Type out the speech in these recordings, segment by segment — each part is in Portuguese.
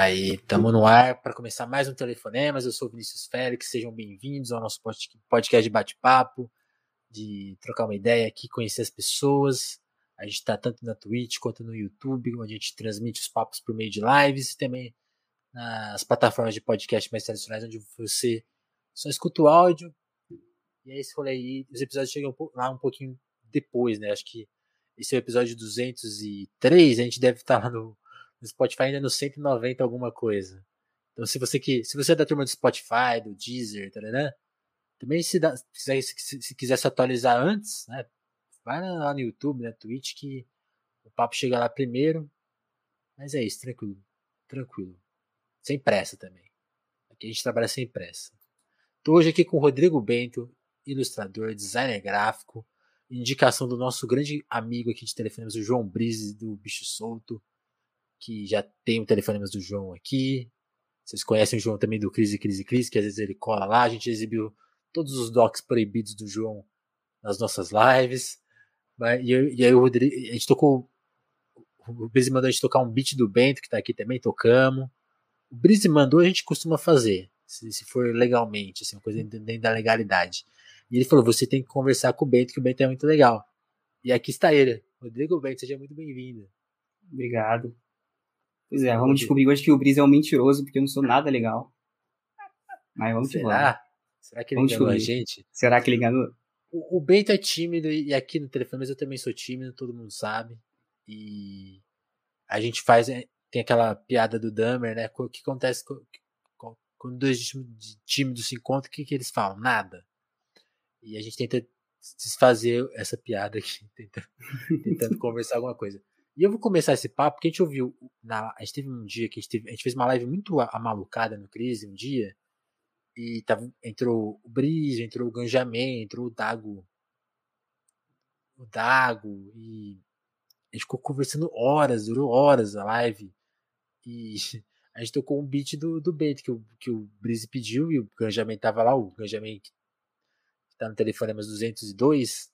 Aí, estamos no ar para começar mais um Telefonemas. Eu sou o Vinícius Félix, sejam bem-vindos ao nosso podcast de bate-papo, de trocar uma ideia aqui, conhecer as pessoas. A gente está tanto na Twitch quanto no YouTube, onde a gente transmite os papos por meio de lives e também nas plataformas de podcast mais tradicionais, onde você só escuta o áudio. E é esse rolê aí. Os episódios chegam lá um pouquinho depois, né? Acho que esse é o episódio 203, a gente deve estar lá no no Spotify ainda no 190 alguma coisa. Então se você que se você é da turma do Spotify, do Deezer, tá, né? Também se, dá, se, se, se, quiser se atualizar antes, né? Vai lá no YouTube, na Twitch que o papo chega lá primeiro. Mas é isso, tranquilo. Tranquilo. Sem pressa também. Aqui a gente trabalha sem pressa. Tô hoje aqui com o Rodrigo Bento, ilustrador, designer gráfico, indicação do nosso grande amigo aqui de telefonemas, o João Brise, do Bicho Solto que já tem o telefonemas do João aqui. Vocês conhecem o João também do Crise, Crise, Crise, que às vezes ele cola lá. A gente exibiu todos os docs proibidos do João nas nossas lives. E, e aí o Rodrigo, a gente tocou. O Brise mandou a gente tocar um beat do Bento, que tá aqui também, tocamos. O Brise mandou, a gente costuma fazer, se, se for legalmente, assim, uma coisa dentro da legalidade. E ele falou: você tem que conversar com o Bento, que o Bento é muito legal. E aqui está ele. Rodrigo Bento, seja muito bem-vindo. Obrigado. Pois é, vamos descobrir hoje que o Breeze é um mentiroso, porque eu não sou nada legal. Mas vamos Será? Será que ele vamos enganou descobrir. a gente? Será que ele enganou? O, o Bento é tímido, e aqui no telefone, mas eu também sou tímido, todo mundo sabe. E a gente faz. É, tem aquela piada do Dummer, né? O que acontece quando dois tímidos se encontram? O que, que eles falam? Nada. E a gente tenta desfazer essa piada aqui, tentando, tentando conversar alguma coisa. E eu vou começar esse papo, porque a gente ouviu. Na, a gente teve um dia que a gente, teve, a gente fez uma live muito amalucada no Crise, um dia. E tava, entrou o Brise, entrou o Ganjamin, entrou o Dago. O Dago. E a gente ficou conversando horas, durou horas a live. E a gente tocou um beat do, do Bento que o, que o Brise pediu e o Ganjamin tava lá, o Ganjamin que tá no telefonemas 202.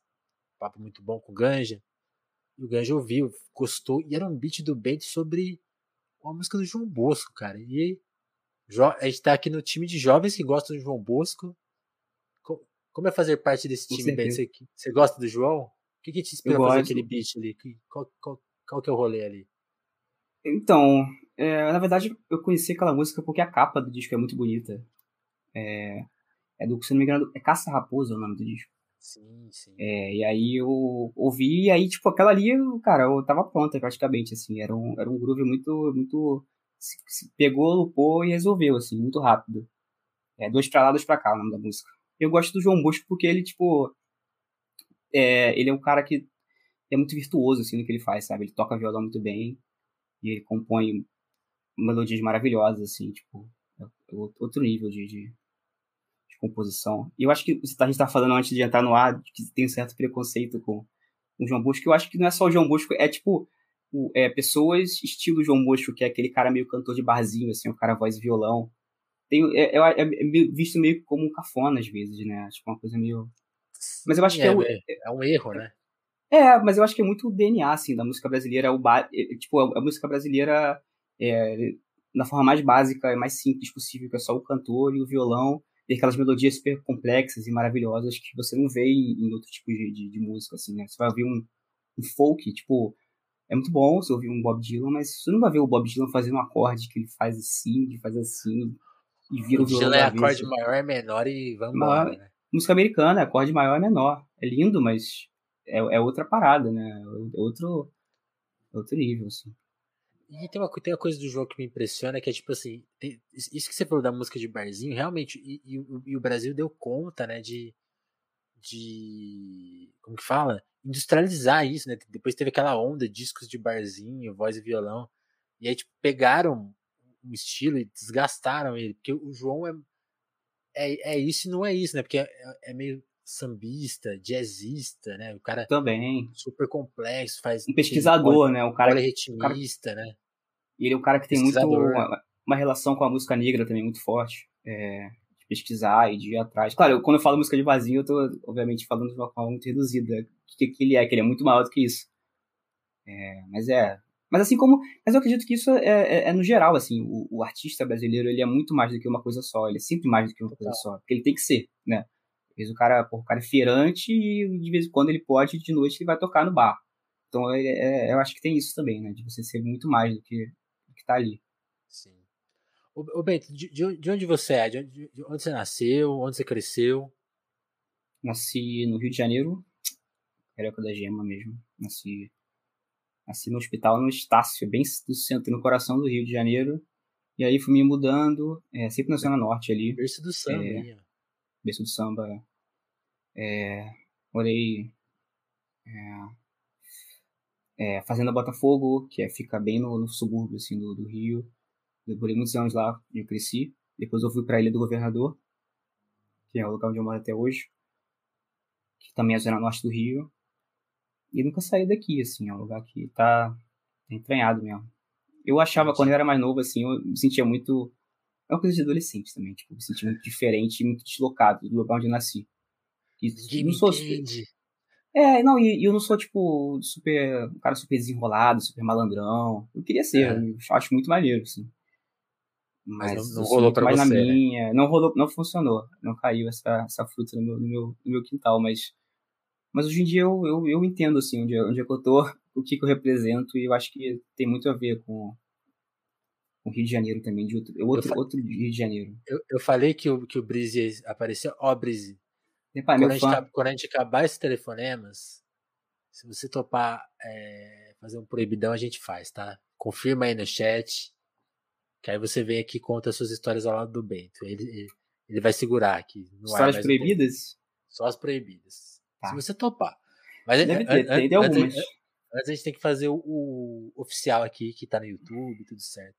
Papo muito bom com o Ganja. E o Ganja ouviu, gostou, e era um beat do Bento sobre uma música do João Bosco, cara. E a gente tá aqui no time de jovens que gostam do João Bosco. Como é fazer parte desse time, Bento? Você, você gosta do João? O que, que te inspirou a fazer aquele beat ali? Qual, qual, qual que é o rolê ali? Então, é, na verdade, eu conheci aquela música porque a capa do disco é muito bonita. É, é do, se não me engano, é Caça Raposa o nome do disco. Sim. É, e aí eu ouvi, e aí, tipo, aquela ali, cara, eu tava pronta praticamente, assim. Era um, era um groove muito, muito. Se, se pegou, lupou e resolveu, assim, muito rápido. É, dois pra lá, dois pra cá, o nome da música. Eu gosto do João Bosco porque ele, tipo. É, ele é um cara que é muito virtuoso, assim, no que ele faz, sabe? Ele toca violão muito bem e ele compõe melodias maravilhosas, assim, tipo. É outro nível de, de de composição. E eu acho que a gente está falando antes de entrar no ar que tem um certo preconceito com o João Bosco. Eu acho que não é só o João Bosco, é tipo o, é, pessoas estilo João Bosco, que é aquele cara meio cantor de barzinho, assim, o cara voz e violão. Tem, é, é, é, visto meio como um cafona às vezes, né? Tipo, uma coisa meio. Mas eu acho que é, é, é um erro, né? É, mas eu acho que é muito o DNA, assim, da música brasileira. O ba... Tipo, a música brasileira, é, na forma mais básica, é mais simples possível, que é só o cantor e o violão tem aquelas melodias super complexas e maravilhosas que você não vê em, em outro tipo de, de, de, música, assim, né? Você vai ouvir um, um, folk, tipo, é muito bom você ouvir um Bob Dylan, mas você não vai ver o Bob Dylan fazendo um acorde que ele faz assim, que faz assim, e vira o violão. Dylan é acorde maior é menor e vamos embora, né? Música americana, acorde maior é menor. É lindo, mas é, é outra parada, né? É outro, é outro nível, assim. E tem uma, tem uma coisa do jogo que me impressiona, que é tipo assim, tem, isso que você falou da música de barzinho, realmente, e, e, e, o Brasil deu conta, né, de, de, como que fala? Industrializar isso, né, depois teve aquela onda, discos de barzinho, voz e violão, e aí, tipo, pegaram um estilo e desgastaram ele, porque o João é, é, é isso e não é isso, né, porque é, é meio sambista, jazzista, né? O cara também super complexo, faz um pesquisador, né? O cara ritmista, né? E ele é um cara que tem muito uma, uma, relação com a música negra também muito forte, é, de pesquisar e de ir atrás. Claro, eu, quando eu falo música de vazio, eu tô obviamente falando de uma forma muito reduzida. O que, que ele é? Que ele é muito maior do que isso. É, mas é, Mas assim como. Mas eu acredito que isso é, é, é no geral, assim. O, o, artista brasileiro, ele é muito mais do que uma coisa só. Ele é sempre mais do que uma coisa só. Porque ele tem que ser, né? Às vezes o cara, porra, o cara é feirante e de vez em quando ele pode, de noite ele vai tocar no bar. Então é, é, eu acho que tem isso também, né? De você ser muito mais do que, do que tá ali. Sim. Ô, Bento, de, de, onde você é? De onde, de onde você nasceu? Onde você cresceu? Nasci no Rio de Janeiro, Carioca da Gema mesmo. Nasci, nasci no hospital no Estácio, bem do centro, no coração do Rio de Janeiro. E aí fui me mudando, é, sempre na Zona Norte ali. Berço do samba, é, Berço do samba. É, morei é, é, Fazenda Botafogo, que é, fica bem no, no subúrbio assim, do, do Rio. Demorei muitos anos lá, eu cresci. Depois eu fui para a Ilha do Governador, que é o lugar onde eu moro até hoje, que também é a zona norte do Rio. E nunca saí daqui, assim, é um lugar que tá, tá entranhado mesmo. Eu achava, quando eu era mais novo, assim, eu me sentia muito. É uma coisa de adolescente também, tipo, me sentia muito diferente, muito deslocado do lugar onde eu nasci. E, Ninguém não sou entende. É, não, e, eu não sou, tipo, super. um cara super desenrolado, super malandrão. Eu queria ser, é. eu acho muito maneiro, assim. Mas, Mas não, não rolou pra mais você, na né? minha. Né? Não rolou, não funcionou. Não caiu essa, essa fruta no meu, no meu, no meu quintal, mas mas hoje em dia eu, eu, eu entendo, assim, onde, onde é que eu tô, o que, que eu represento, e eu acho que tem muito a ver com o Rio de Janeiro também, de outro, outro, eu, outro Rio de Janeiro. Eu, eu falei que o, que o Brise apareceu, ó, Brise. Quando, a gente, quando a gente acabar esses telefonemas, se você topar é, fazer um proibidão, a gente faz, tá? Confirma aí no chat, que aí você vem aqui e conta suas histórias ao lado do Bento. Ele, ele, vai segurar aqui. Histórias proibidas? Um Só as proibidas. Tá. Se você topar. Mas Deve ter, tem, algumas. Mas a gente tem que fazer o, o, oficial aqui, que tá no YouTube, tudo certo.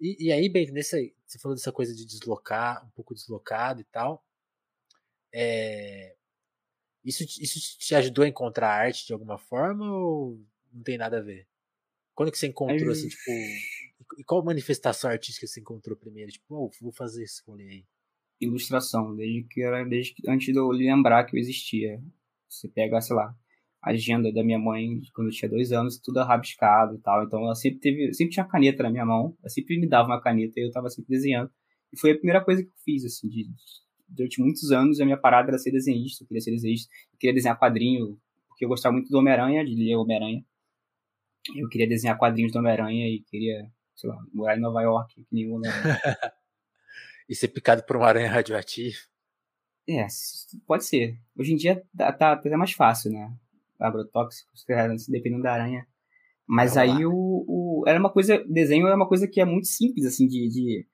E, e aí, bem, nesse, você falou dessa coisa de deslocar, um pouco deslocado e tal. É, isso, isso te ajudou a encontrar arte de alguma forma ou não tem nada a ver? Quando que você encontrou, assim, tipo. E qual manifestação artística você encontrou primeiro? Tipo, oh, vou fazer esse rolê aí. Ilustração, desde que era desde que, antes de eu lembrar que eu existia. Você pega, sei lá, a agenda da minha mãe quando eu tinha dois anos, tudo rabiscado e tal. Então ela sempre teve, sempre tinha caneta na minha mão, ela sempre me dava uma caneta e eu tava sempre desenhando. E foi a primeira coisa que eu fiz, assim, de, durante muitos anos a minha parada era ser desenhista, eu queria ser desenhista, eu queria desenhar quadrinho, porque eu gostava muito do Homem-Aranha, de ler Homem-Aranha. Eu queria desenhar quadrinhos do Homem-Aranha e queria, sei lá, morar em Nova York, que nem o Homem-Aranha. e ser picado por uma aranha radioativa. É, pode ser. Hoje em dia tá, tá até mais fácil, né? Agrotóxicos, dependendo da aranha. Mas aí o, o, Era uma coisa. Desenho é uma coisa que é muito simples, assim, de, de,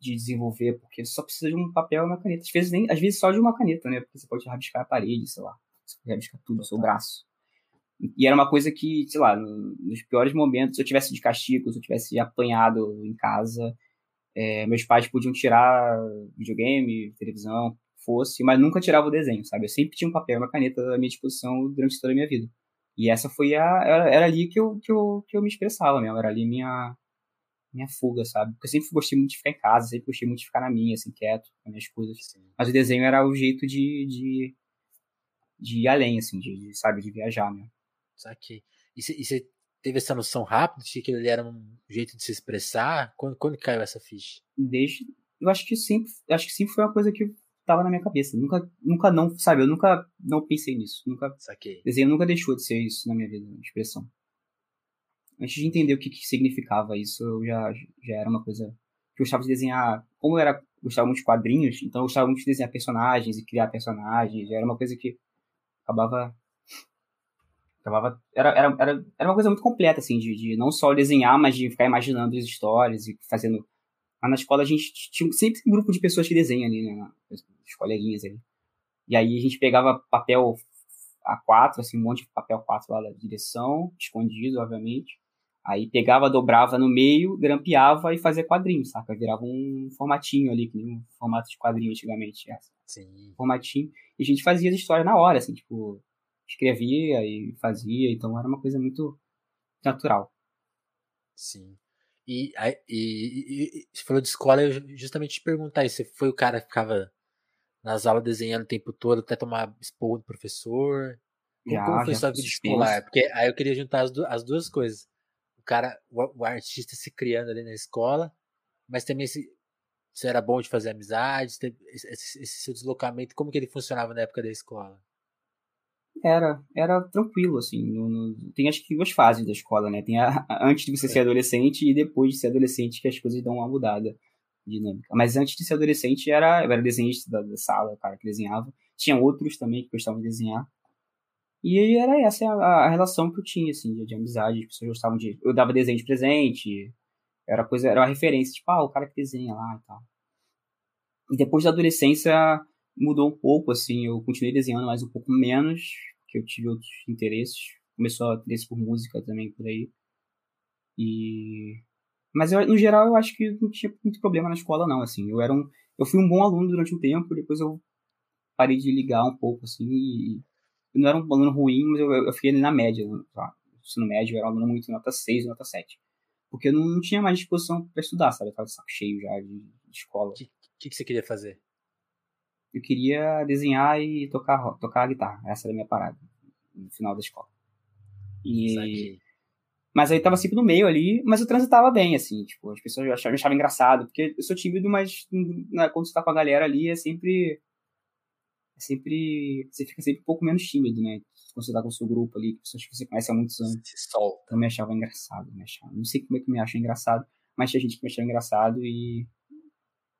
de desenvolver, porque só precisa de um papel e uma caneta. Às vezes, nem, às vezes só de uma caneta, né? Porque você pode rabiscar a parede, sei lá. Você pode rabiscar tudo, o seu braço. E era uma coisa que, sei lá, nos piores momentos, se eu tivesse de castigo, se eu tivesse apanhado em casa, é, meus pais podiam tirar videogame, televisão, fosse, mas nunca tirava o desenho, sabe? Eu sempre tinha um papel e uma caneta à minha disposição durante toda a minha vida. E essa foi a. Era, era, ali que eu, que, eu, que eu me expressava mesmo, era ali minha, minha fuga, sabe? Porque eu sempre gostei muito de ficar em casa, sempre gostei muito de ficar na minha, assim, quieto, com minhas coisas. Sim. Mas o desenho era o jeito de, de, de ir além, assim, de, de sabe, de viajar mesmo. Saquei. E você teve essa noção rápida de que ele era um jeito de se expressar? Quando, quando caiu essa ficha? Desde. Eu acho que sempre. Acho que sempre foi uma coisa que tava na minha cabeça. Nunca, nunca não, sabe? Eu nunca não pensei nisso. Nunca. Saquei. Desenho nunca deixou de ser isso na minha vida, expressão. Antes de entender o que, que significava isso, eu já, já era uma coisa que eu gostava de desenhar. Como eu era, gostava muito de quadrinhos, então eu gostava muito de desenhar personagens e criar personagens. Já era uma coisa que acabava. acabava era, era, era, era uma coisa muito completa, assim, de, de não só desenhar, mas de ficar imaginando as histórias e fazendo Lá na escola a gente tinha sempre um grupo de pessoas que desenham ali, né? Os coleguinhas ali. E aí a gente pegava papel A4, assim, um monte de papel A4 lá da direção, escondido, obviamente. Aí pegava, dobrava no meio, grampeava e fazia quadrinho, saca? Virava um formatinho ali, que nem um formato de quadrinho antigamente. É. Sim. Formatinho. E a gente fazia as histórias na hora, assim, tipo, escrevia e fazia, então era uma coisa muito natural. Sim. E, e, e, você falou de escola, eu justamente te perguntar isso. Você foi o cara que ficava nas aulas desenhando o tempo todo até tomar esporro do professor? Como, já, como foi sua vida escolar? Porque aí eu queria juntar as, as duas coisas. Cara, o, o, artista se criando ali na escola, mas também se, se era bom de fazer amizades, esse, esse, seu deslocamento, como que ele funcionava na época da escola? Era, era tranquilo, assim. No, no, tem acho que duas fases da escola, né? Tem a, a, antes de você ser adolescente e depois de ser adolescente que as coisas dão uma mudada dinâmica. Mas antes de ser adolescente era, eu era desenhista da, da sala, cara que desenhava. Tinha outros também que gostavam de desenhar. E era essa a, a relação que eu tinha, assim, de, de, amizade. As pessoas gostavam de. Eu dava desenho de presente. Era coisa, era uma referência, tipo, ah, o cara que desenha lá e tal. E depois da adolescência mudou um pouco, assim. Eu continuei desenhando, mas um pouco menos, que eu tive outros interesses. Começou a interesse por música também por aí. E. Mas eu, no geral eu acho que não tinha muito problema na escola, não, assim. Eu era um. Eu fui um bom aluno durante um tempo, depois eu parei de ligar um pouco, assim, e eu não era um aluno ruim, mas eu, eu fiquei ali na média. Tá? No médio eu era um aluno muito nota 6, nota 7. Porque eu não, não tinha mais disposição para estudar, sabe? Eu tava de saco cheio já de, de escola. O que, que, que, você queria fazer? Eu queria desenhar e tocar, tocar a guitarra. Essa era a minha parada no final da escola. E... Mas aí tava sempre no meio ali, mas eu transitava bem, assim, tipo, as pessoas achavam, achavam engraçado, porque eu sou tímido, mas né, quando você tá com a galera ali é sempre sempre. Você fica sempre um pouco menos tímido, né? Quando você tá com o seu grupo ali, pessoas que você conhece há muitos anos. Se solta. Eu me achava engraçado, me achava. Não sei como é que me acha engraçado, mas tinha gente que me achava engraçado e.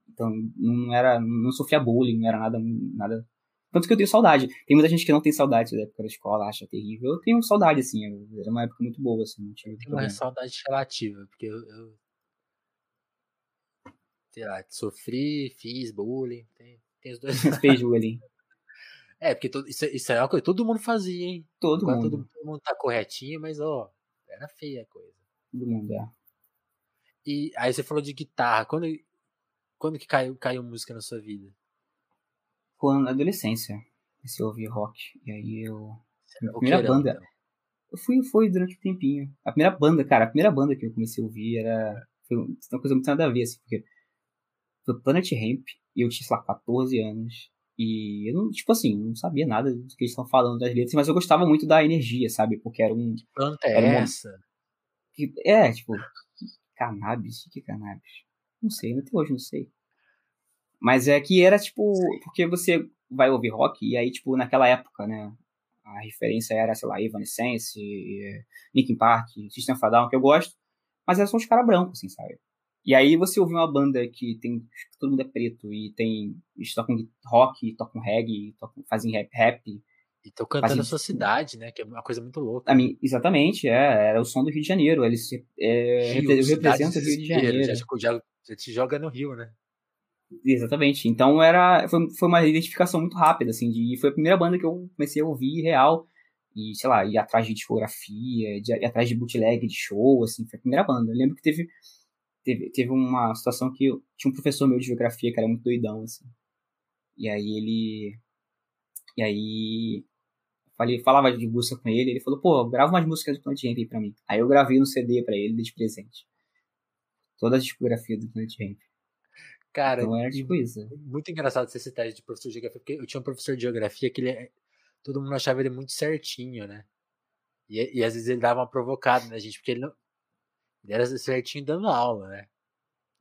Então, não era. Não sofria bullying, não era nada. nada tanto que eu tenho saudade. Tem muita gente que não tem saudade da época da escola, acha terrível. Eu tenho saudade, assim. Era uma época muito boa, assim. Não tinha tenho uma saudade relativa, porque eu, eu. Sei lá, sofri, fiz bullying. Tem, tem os dois. Fez bullying. É, porque todo, isso, isso é uma coisa que todo mundo fazia, hein? Todo Agora mundo. Todo, todo, mundo tá corretinho, mas, ó, era feia a coisa. Todo mundo, é. E aí você falou de guitarra. Quando, quando que caiu, caiu música na sua vida? Quando, na adolescência. Comecei a ouvir rock. E aí eu... Minha primeira banda... Então. Eu fui, foi durante um tempinho. A primeira banda, cara, a primeira banda que eu comecei a ouvir era... Foi uma coisa muito nada a ver, assim, porque... Foi Planet Ramp. E eu tinha, sei lá, 14 anos. E eu não, tipo assim, não sabia nada do que eles estão falando das letras, mas eu gostava muito da energia, sabe? Porque era um. Que planta é uma, essa? Que, é, tipo, cannabis? Que é cannabis? Não sei, até hoje não sei. Mas é que era tipo. Porque você vai ouvir rock, e aí, tipo, naquela época, né? A referência era, sei lá, Evanescence, Linkin Park, System of a Down, que eu gosto. Mas eram só os caras brancos, assim, sabe? E aí você ouve uma banda que tem. Todo mundo é preto e tem. Eles tocam rock, tocam reggae, tocam, fazem rap. rap e estão cantando fazem, a sua cidade, né? Que é uma coisa muito louca. Mim, exatamente, é. Era o som do Rio de Janeiro. Eles é, Rio, representam o Rio de Janeiro. Já, já, já te joga no Rio, né? Exatamente. Então era foi, foi uma identificação muito rápida, assim, de, foi a primeira banda que eu comecei a ouvir real e, sei lá, ir atrás de discografia, de, ir atrás de bootleg de show, assim, foi a primeira banda. Eu lembro que teve teve, teve uma situação que eu, tinha um professor meu de geografia que era muito doidão, assim. E aí ele. E aí. Falei, falava de música com ele, ele falou, pô, grava umas músicas do Planet Ramp aí pra mim. Aí eu gravei no CD pra ele, de presente. Toda a discografia do Planet Ramp. Cara, então era tipo isso. Muito engraçado você citar de professor de geografia, porque eu tinha um professor de geografia que ele é, todo mundo achava ele muito certinho, né? E, e às vezes ele dava uma provocada na gente, porque ele não, ele era certinho dando aula, né?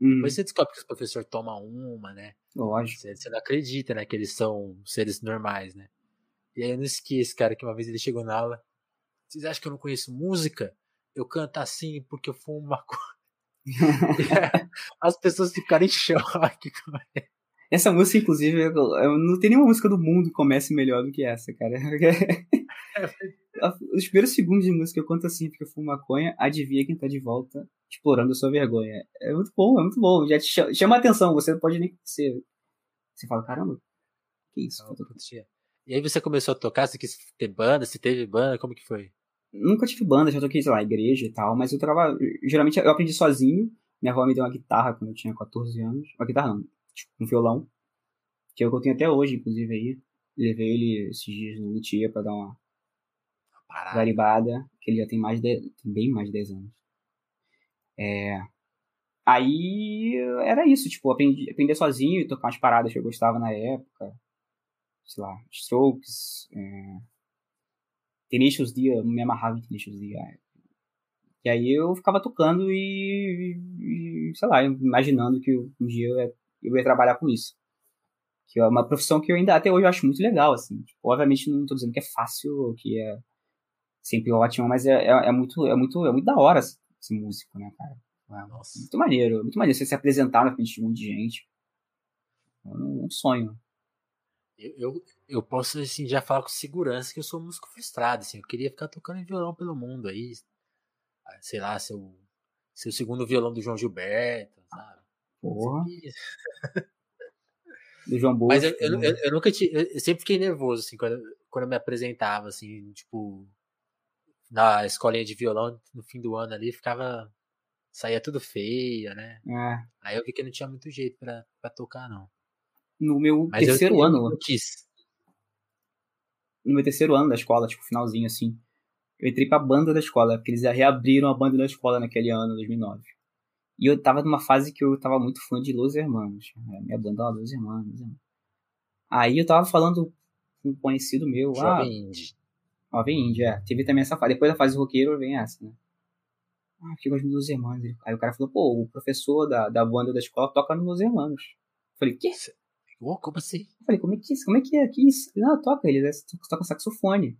Hum. Depois você descobre que os professores tomam uma, né? Lógico. Você, você, não acredita, né? Que eles são seres normais, né? E aí eu não esqueço, cara, que uma vez ele chegou na aula. Vocês acham que eu não conheço música? Eu canto assim porque eu fumo maconha. As pessoas ficaram em choque. Essa música, inclusive, eu, eu não tem nenhuma música do mundo que comece melhor do que essa, cara. Os primeiros segundos de música eu conto assim, porque eu fumo maconha, adivinha quem tá de volta, explorando a sua vergonha. É muito bom, é muito bom. Já te chama, chama a atenção, você não pode nem ser. Você fala, caramba, que isso? Não, e aí você começou a tocar, você quis ter banda, se teve banda, como que foi? Nunca tive banda, já toquei, sei lá, igreja e tal, mas eu trabalho. Geralmente eu aprendi sozinho. Minha avó me deu uma guitarra quando eu tinha 14 anos. Uma guitarra não, tipo, um violão. Que é o que eu tenho até hoje, inclusive aí. Levei ele esses dias no Luthier pra dar uma Parada. Garibada, que ele já tem mais de, bem mais de 10 anos. É, aí era isso, tipo, aprendi, aprender sozinho, tocar umas paradas que eu gostava na época. Sei lá, Strokes, é, Tenacious D, eu me amarrava em Tenacious D. E aí eu ficava tocando e, e sei lá, imaginando que um dia eu ia, eu ia, trabalhar com isso. Que é uma profissão que eu ainda até hoje acho muito legal, assim. Tipo, obviamente não estou dizendo que é fácil, que é sempre ótimo, mas é, é, é, muito, é, muito, é muito da hora ser músico, né, cara? É. Muito maneiro, muito maneiro você se apresentar na frente de um monte de gente. É um sonho. Eu, eu, eu, posso, assim, já falar com segurança que eu sou músico frustrado, assim. Eu queria ficar tocando violão pelo mundo aí. Ah, sei lá, seu, seu segundo violão do João Gilberto, sabe? Porra. do João Bosco. Mas eu, eu, eu, eu nunca tinha. Eu sempre fiquei nervoso, assim, quando, quando eu me apresentava, assim, tipo. Na escolinha de violão, no fim do ano ali, ficava saía tudo feia, né? É. Aí eu vi que não tinha muito jeito pra, pra tocar, não. No meu Mas terceiro eu, ano. Eu quis. No meu terceiro ano da escola, tipo, finalzinho assim. Eu entrei pra banda da escola, porque eles reabriram a banda da escola naquele ano, 2009. E eu tava numa fase que eu tava muito fã de Los Hermanos. É, minha banda lá, Los Hermanos. Aí eu tava falando com um conhecido meu. Jovem ah, Indie. Jovem Indie, é. Teve também essa fase. Depois da fase roqueiro vem essa, né? Ah, que gosto dos Hermanos. Aí o cara falou, pô, o professor da, da banda da escola toca nos Hermanos. Eu falei, quê? Oh, como assim? Eu falei, como é que, como é, que é que isso? Não, toca, ele toca saxofone.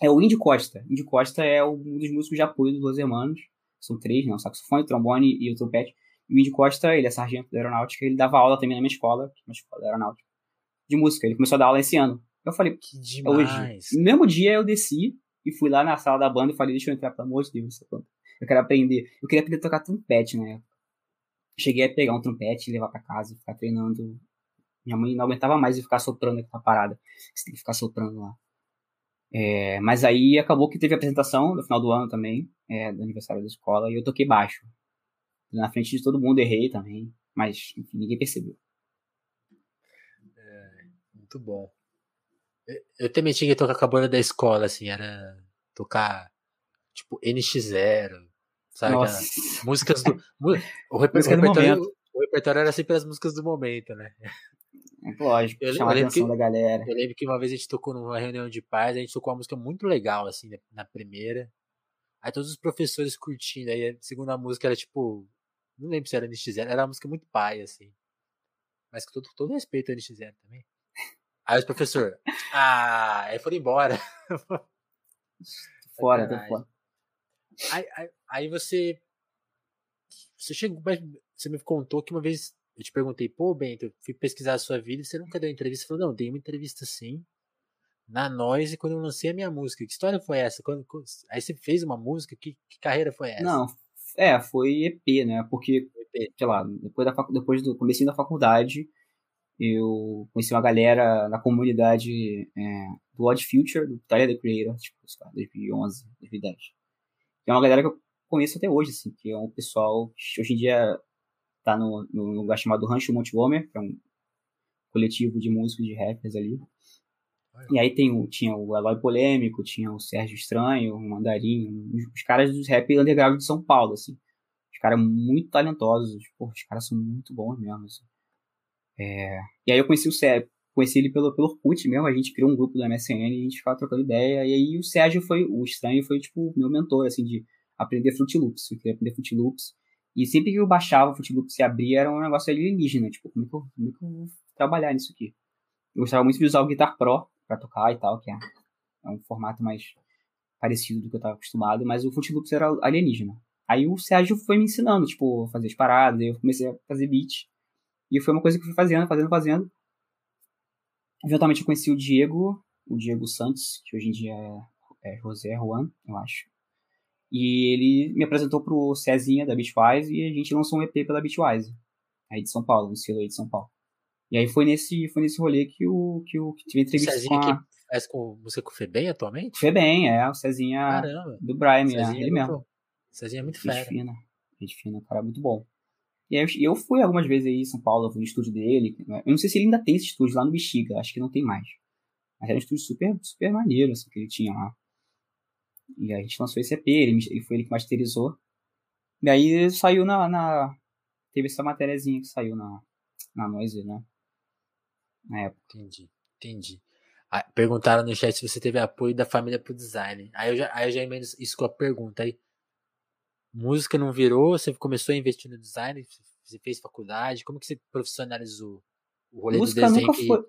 É o Indy Costa. Indy Costa é um dos músicos de apoio dos Los Hermanos. São três, né? O saxofone, o trombone e o trompete. E o Indy Costa, ele é sargento da aeronáutica, ele dava aula também na minha escola, na escola da aeronáutica, de música. Ele começou a dar aula esse ano. Eu falei, que demais. hoje. No mesmo dia eu desci e fui lá na sala da banda e falei, deixa eu entrar, pelo amor de Deus, eu quero aprender. Eu queria aprender a tocar trompete na época. Cheguei a pegar um trompete e levar para casa e ficar treinando. Minha mãe não aguentava mais de ficar soprando aqui na parada. Você tem que ficar soprando lá. É, mas aí acabou que teve a apresentação no final do ano também, é, do aniversário da escola, e eu toquei baixo. Na frente de todo mundo, errei também, mas enfim, ninguém percebeu. É, muito bom. Eu também tinha que tocar com a banda da escola, assim, era tocar tipo NX0, sabe? Músicas do. O, rep, Música o, repertório, do o repertório era sempre as músicas do momento, né? Lógico, eu, chama a atenção que, da galera. Eu lembro que uma vez a gente tocou numa reunião de pais, a gente tocou uma música muito legal, assim, na primeira. Aí todos os professores curtindo, aí a segunda música era tipo. Não lembro se era NX0, era uma música muito pai, assim. Mas com todo, todo respeito ao NX0 também. Aí os professor, ah, aí foram embora. Fora, tô fora. Aí, aí, aí, você. Você chegou. Você me contou que uma vez eu te perguntei, pô, Bento, eu fui pesquisar a sua vida e você nunca deu entrevista. Você falou, não, dei uma entrevista sim. Na Noise, quando eu lancei a minha música. Que história foi essa? Quando, aí você fez uma música? Que, que carreira foi essa? Não, é, foi EP, né? Porque, EP. sei lá, depois, da, depois do começo da faculdade, eu conheci uma galera na comunidade é, do Odd Future, do Tyler, the Creator, tipo, sei lá, 2011, 2010 é uma galera que eu conheço até hoje, assim, que é um pessoal que hoje em dia tá no, no lugar chamado Rancho Monte Gomer, que é um coletivo de músicos de rappers ali. E aí tem o, tinha o Eloy Polêmico, tinha o Sérgio Estranho, o Mandarim, os caras dos rap underground de São Paulo, assim. Os caras muito talentosos, pô, os caras são muito bons mesmo, assim. É... E aí eu conheci o Sérgio, conheci ele pelo, pelo Orkut mesmo, a gente criou um grupo do MSN e a gente ficava trocando ideia. E aí o Sérgio foi, o estranho foi, tipo, meu mentor, assim, de aprender Fruit Loops. Eu queria aprender Fruit Loops. E sempre que eu baixava o Fruit Loops se abria, era um negócio alienígena, tipo, como é que eu, como é que eu vou trabalhar nisso aqui? Eu gostava muito de usar o Guitar Pro pra tocar e tal, que é, é um formato mais parecido do que eu tava acostumado, mas o Fruit Loops era alienígena. Aí o Sérgio foi me ensinando, tipo, fazer as paradas, eu comecei a fazer beat. E foi uma coisa que eu fui fazendo, fazendo, fazendo. Eventualmente eu conheci o Diego, o Diego Santos, que hoje em dia é, é José Juan, eu acho. E ele me apresentou pro Cezinha da Bitwise e a gente lançou um EP pela Bitwise, aí de São Paulo, no selo aí de São Paulo. E aí foi nesse, foi nesse rolê que o que, o, que tive entrevista Cezinha com a... que faz com você com o Febem atualmente? Febem, é, o Cezinha Caramba. do Brian, Cezinha é, ele é muito, mesmo. Cezinha é muito fera. Gente fina, gente fina, cara, muito bom. E eu, fui algumas vezes aí em São Paulo, no estúdio dele. Né? Eu não sei se ele ainda tem esse estúdio lá no Bexiga, acho que não tem mais. Mas era um estúdio super, super maneiro, assim, que ele tinha lá. E aí a gente lançou esse EP, ele, ele foi ele que masterizou. E aí saiu na, na. Teve essa matériazinha que saiu na, na Noise, né? Na época. Entendi, entendi. Perguntaram no chat se você teve apoio da família pro design. Aí eu já, aí eu já emendo isso com a pergunta aí. Música não virou, você começou a investir no design, você fez faculdade, como que você profissionalizou o rolê música do desenho? Nunca que... foi...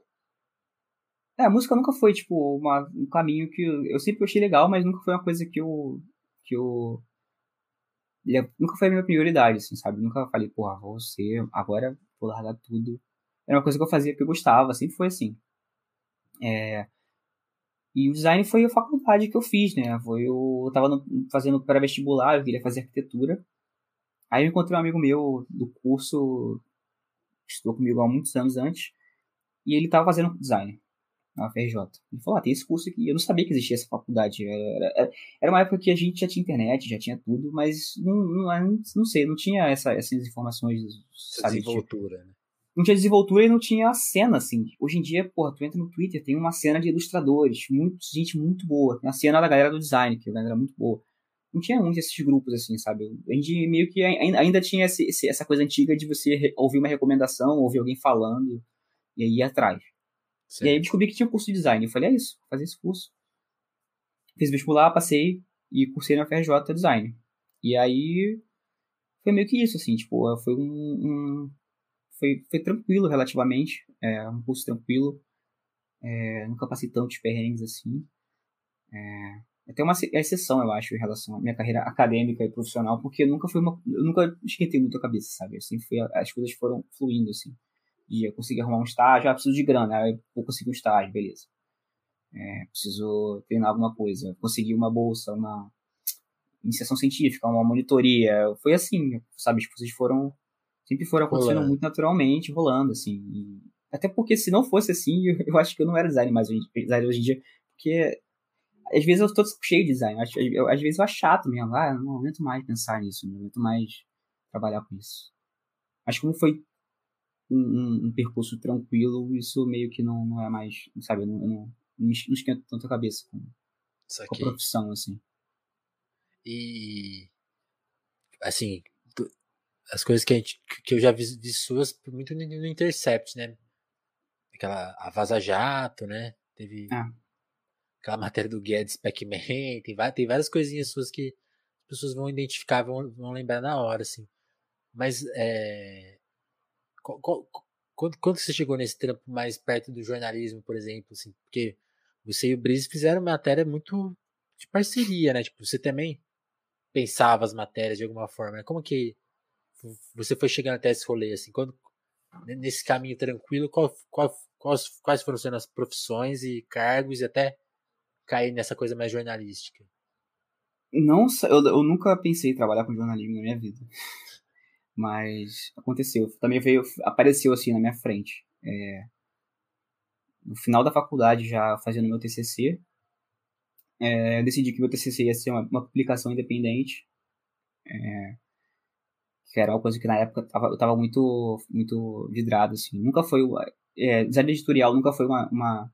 É, a música nunca foi, tipo, uma, um caminho que eu, eu sempre achei legal, mas nunca foi uma coisa que eu, que eu nunca foi a minha prioridade, assim, sabe? Nunca falei, porra, vou ser, agora vou largar tudo. Era uma coisa que eu fazia porque eu gostava, sempre foi assim. É... E o design foi a faculdade que eu fiz, né? Foi, eu tava no, fazendo pré-vestibular, eu queria fazer arquitetura. Aí eu encontrei um amigo meu do curso, que estudou comigo há muitos anos antes, e ele tava fazendo design na FRJ. Ele falou, ah, tem esse curso aqui. Eu não sabia que existia essa faculdade. Era, era uma época que a gente já tinha internet, já tinha tudo, mas não, não, não sei, não tinha essa, essas informações, sabe? Desenvoltura, né? Não tinha desenvoltura e não tinha a cena, assim. Hoje em dia, porra, tu entra no Twitter, tem uma cena de ilustradores, muito, gente muito boa. Tem a cena da galera do design, que é uma galera muito boa. Não tinha muitos esses grupos, assim, sabe? A gente meio que ainda tinha esse, essa coisa antiga de você ouvir uma recomendação, ouvir alguém falando, e aí ir atrás. E aí eu descobri que tinha um curso de design. Eu falei, é isso, fazer esse curso. Fiz vestibular, passei e cursei na FRJ Design. E aí foi meio que isso, assim, tipo, foi um. um foi, foi tranquilo relativamente. É, um curso tranquilo. É, nunca passei tantos perrengues assim. É, até uma exceção, eu acho, em relação à minha carreira acadêmica e profissional, porque nunca foi uma. Eu nunca esquentei muito a cabeça, sabe? Assim, foi, as coisas foram fluindo, assim dia conseguir arrumar um estágio, ah, preciso de grana, aí vou conseguir um estágio, beleza. É, preciso treinar alguma coisa, conseguir uma bolsa, uma iniciação científica, uma monitoria, foi assim, sabe, as coisas foram, sempre foram acontecendo rolando. muito naturalmente, rolando, assim, e, até porque se não fosse assim, eu, eu, acho que eu não era designer mais hoje, designer hoje em dia, porque às vezes eu estou cheio de design, às, eu, às vezes eu acho chato mesmo, ah, não aguento mais pensar nisso, não aguento mais trabalhar com isso. Mas como foi um, um, percurso tranquilo, isso meio que não, não é mais, sabe, eu não, eu não, não esquento tanto a cabeça com, com a profissão, assim. E, assim, as coisas que, a gente, que eu já vi de suas, muito no, Intercept, né? Aquela, a Vaza Jato, né? Teve ah. aquela matéria do Guedes Pac-Man, tem, tem várias coisinhas suas que as pessoas vão identificar, vão, vão lembrar na hora, assim. Mas, é, quando, quando você chegou nesse trampo mais perto do jornalismo, por exemplo, assim, porque você e o Brice fizeram matéria muito de parceria, né? Tipo, você também pensava as matérias de alguma forma. Né? Como que você foi chegando até esse rolê, assim, quando, nesse caminho tranquilo, qual, qual, quais, quais foram sendo as profissões e cargos e até cair nessa coisa mais jornalística? Não, eu, eu nunca pensei em trabalhar com jornalismo na minha vida. Mas aconteceu. Também veio, apareceu assim na minha frente. É, no final da faculdade, já fazendo meu TCC, é, eu decidi que meu TCC ia ser uma, uma publicação independente. É, que era uma coisa que na época tava, eu estava muito, muito vidrado, assim. Nunca foi... É, design editorial nunca foi uma... uma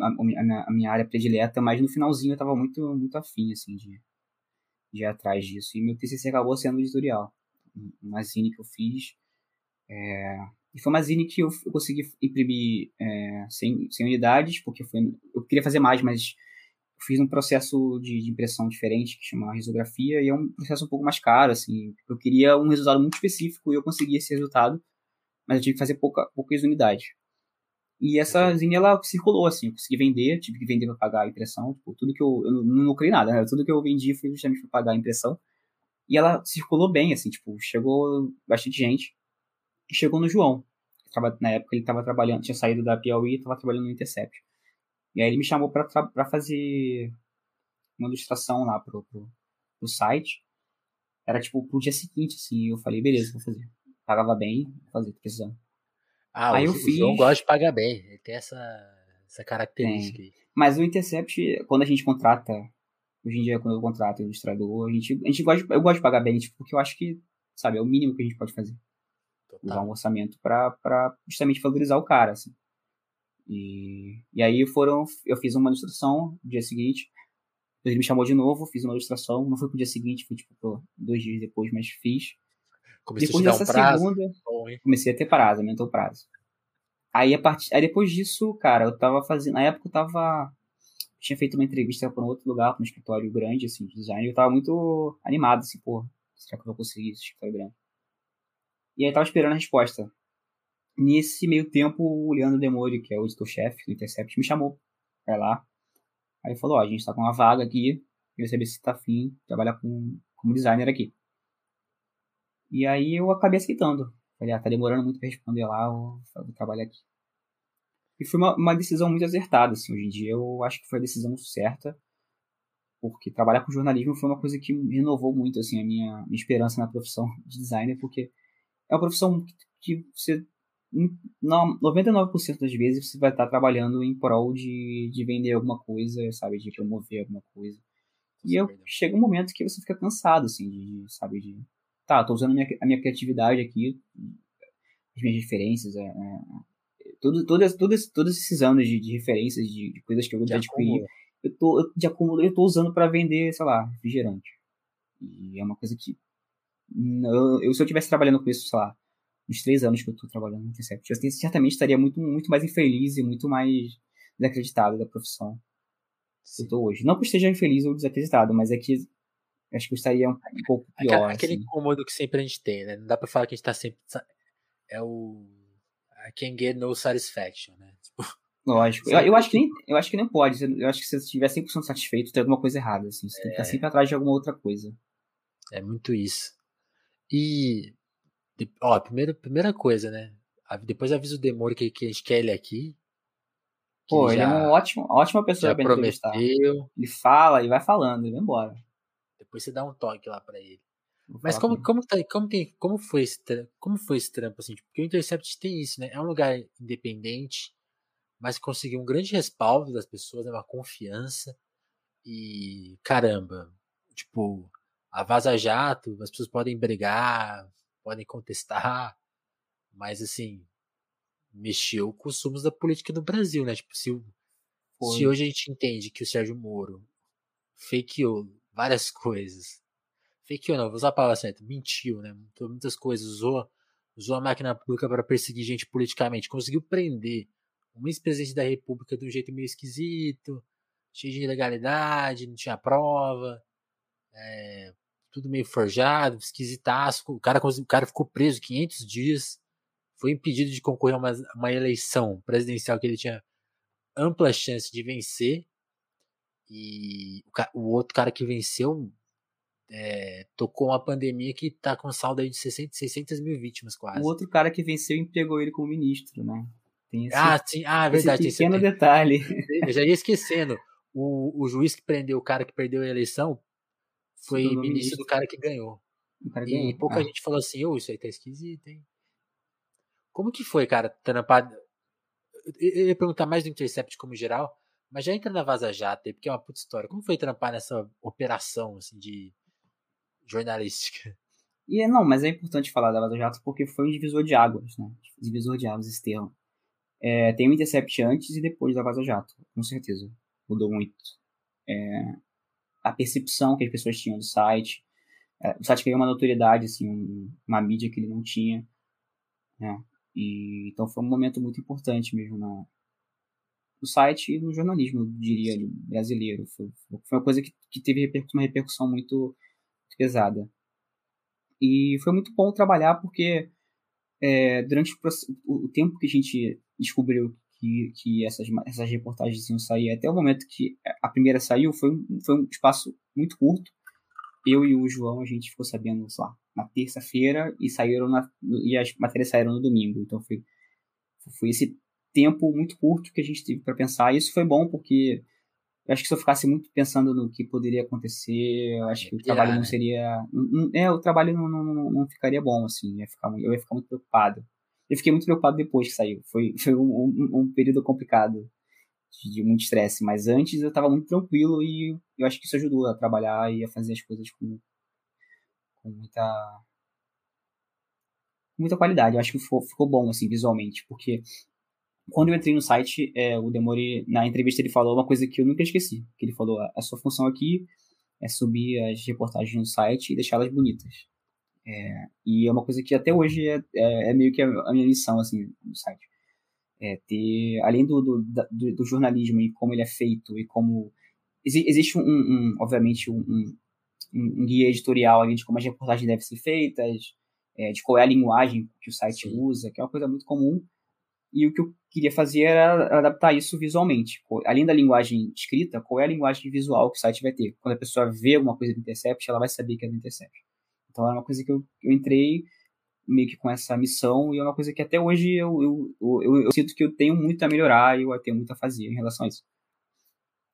a, a, minha, a, minha, área predileta, mas no finalzinho eu estava muito, muito afim, assim, de, de ir atrás disso. E meu TCC acabou sendo editorial uma zine que eu fiz. É, e foi uma zine que eu, eu consegui imprimir é, sem, sem unidades, porque foi, eu queria fazer mais, mas fiz um processo de, de, impressão diferente, que chama risografia, e é um processo um pouco mais caro, assim. Eu queria um resultado muito específico e eu consegui esse resultado, mas eu tive que fazer pouca, poucas unidades. E essa zine, ela circulou, assim, eu consegui vender, tive que vender para pagar a impressão, tipo, tudo que eu, eu não, não lucrei nada, né? Tudo que eu vendi foi justamente para pagar a impressão. E ela circulou bem, assim, tipo, chegou bastante gente. E chegou no João. Na época ele estava trabalhando, tinha saído da Piauí e estava trabalhando no Intercept. E aí ele me chamou para fazer uma ilustração lá pro, pro, pro, site. Era tipo pro dia seguinte, assim. eu falei, beleza, vou fazer. Pagava bem, vou fazer, tô precisando. Ah, aí o, eu fiz... o João gosta de pagar bem. Ele tem essa, essa característica aí. Mas o Intercept, quando a gente contrata Hoje em dia, quando eu contrato ilustrador, a gente, a gente gosta, eu gosto de pagar bem, tipo, porque eu acho que, sabe, é o mínimo que a gente pode fazer. Total. Usar um orçamento para justamente valorizar o cara, assim. E, e aí foram, eu fiz uma ilustração no dia seguinte, ele me chamou de novo, fiz uma ilustração, não foi pro dia seguinte, foi tipo dois dias depois, mas fiz. Comecei depois a dessa um prazo. segunda, Bom, comecei a ter prazo, aumentou o prazo. Aí, a part... aí depois disso, cara, eu tava fazendo. Na época eu tava tinha feito uma entrevista para um outro lugar, para um escritório grande, assim, de design, e eu tava muito animado, assim, pô, será que eu vou conseguir esse escritório grande? E aí eu tava esperando a resposta. Nesse meio tempo, o Leandro Demori, que é o editor-chefe do Intercept, me chamou vai lá. Aí falou, ó, a gente tá com uma vaga aqui, queria saber se tá afim trabalhar com, como designer aqui. E aí eu acabei aceitando. Falei, ah, tá demorando muito pra responder lá, eu vou trabalhar aqui. E foi uma, uma decisão muito acertada, assim, hoje em dia eu acho que foi a decisão certa, porque trabalhar com jornalismo foi uma coisa que renovou muito, assim, a minha, minha esperança na profissão de designer, porque é uma profissão que você 99% das vezes você vai estar trabalhando em prol de, de vender alguma coisa, sabe, de promover alguma coisa. E eu, chega um momento que você fica cansado, assim, de, sabe, de, tá, tô usando a minha, a minha criatividade aqui, as minhas referências, é, é, tudo, todas, todas, todos esses anos de, de referências, de, de, coisas que eu adquiri, eu tô, eu, de acúmulo, eu tô usando para vender, sei lá, refrigerante. E é uma coisa que, eu, eu, se eu estivesse trabalhando com isso, sei lá, nos três anos que eu estou trabalhando no Intercept. Eu certamente estaria muito, muito mais infeliz e muito mais desacreditado da profissão Sim. que eu estou hoje. Não que eu esteja infeliz ou desacreditado, mas é que acho que eu estaria um, um pouco pior. Aquele assim. incômodo que sempre a gente tem, né? Não dá pra falar que a gente tá sempre. É o. I can get no satisfaction, né? Tipo, Lógico. Eu, eu, acho que nem, eu acho que nem pode. Eu acho que se você estiver 100% satisfeito, tem alguma coisa errada. Assim. Você é... tem que estar é. sempre atrás de alguma outra coisa. É muito isso. E Ó, primeira, primeira coisa, né? Depois avisa o Demônio que, que a gente quer ele aqui. Pô, ele, ele é uma ótima, ótima pessoa pra prometeu. Ele fala e vai falando, ele vai embora. Depois você dá um toque lá pra ele. Mas como, como, tá, como, tem, como, foi esse, como foi esse trampo, assim? Porque o Intercept tem isso, né? É um lugar independente, mas conseguiu um grande respaldo das pessoas, né? uma confiança. E, caramba, tipo, a Vaza Jato, as pessoas podem brigar, podem contestar, mas assim, mexeu com os sumos da política do Brasil, né? Tipo, se, se hoje a gente entende que o Sérgio Moro fakeou várias coisas, fakeou não, vou usar a palavra certa, mentiu, né? Muitas coisas, usou, usou a máquina pública para perseguir gente politicamente, conseguiu prender um ex-presidente da república de um jeito meio esquisito, cheio de ilegalidade, não tinha prova, é, tudo meio forjado, esquisitaço. O cara, o cara ficou preso 500 dias, foi impedido de concorrer a uma, uma eleição presidencial que ele tinha ampla chance de vencer. E o, o outro cara que venceu é, tocou uma pandemia que tá com saldo aí de 60, 600 mil vítimas quase. O outro cara que venceu empregou ele como ministro, né? Esse, ah, sim, ah, é verdade. Esse pequeno esse, detalhe. Eu já ia esquecendo. O, o juiz que prendeu o cara que perdeu a eleição foi ministro, ministro do cara que ganhou. Cara e ganhou. pouca ah. gente falou assim, ô, oh, isso aí tá esquisito, hein? Como que foi, cara, trampar... Eu ia perguntar mais do Intercept como geral, mas já entra na Vaza Jato, porque é uma puta história. Como foi trampar nessa operação, assim, de jornalística? E, não, mas é importante falar da Vaza Jato porque foi um divisor de águas, né? Divisor de águas esse termo. É, tem o Intercept antes e depois da Vaza Jato, com certeza. Mudou muito. É, a percepção que as pessoas tinham do site. É, o site ganhou uma notoriedade, assim, um, uma mídia que ele não tinha. Né? E, então foi um momento muito importante mesmo na, no site e no jornalismo, diria, brasileiro. Foi, foi uma coisa que, que teve uma repercussão muito pesada. E foi muito bom trabalhar porque é, durante o, o, tempo que a gente descobriu que, que essas, essas reportagens iam sair. Até o momento que a primeira saiu, foi um, foi um espaço muito curto. Eu e o João, a gente ficou sabendo, sei lá, na terça-feira e saíram na, e as matérias saíram no domingo. Então foi, foi esse tempo muito curto que a gente teve para pensar. E isso foi bom porque eu acho que se eu ficasse muito pensando no que poderia acontecer, eu acho que o trabalho não seria. É, o trabalho não, não, não ficaria bom, assim. Ia ficar, eu ia ficar muito preocupado. Eu fiquei muito preocupado depois que saiu. Foi, foi um, um, um período complicado, de, de muito estresse. Mas antes eu estava muito tranquilo e eu acho que isso ajudou a trabalhar e a fazer as coisas com, com muita muita qualidade. Eu acho que ficou, ficou bom, assim, visualmente, porque quando eu entrei no site, é, o Demore, na entrevista, ele falou uma coisa que eu nunca esqueci. Que ele falou, a sua função aqui é subir as reportagens no site e deixá-las bonitas. É, e é uma coisa que até hoje é, é, é meio que a, minha missão, assim, no site. é, ter, além do, do, do, do, jornalismo e como ele é feito e como existe um, um obviamente um, um, um, guia editorial ali de como as reportagens devem ser feitas, é, de qual é a linguagem que o site Sim. usa, que é uma coisa muito comum. E o que eu queria fazer era adaptar isso visualmente. Além da linguagem escrita, qual é a linguagem visual que o site vai ter? Quando a pessoa vê alguma coisa do Intercept, ela vai saber que é do Intercept. Então era uma coisa que eu, eu entrei meio que com essa missão e é uma coisa que até hoje eu, eu, eu, eu, sinto que eu tenho muito a melhorar e eu tenho muito a fazer em relação a isso.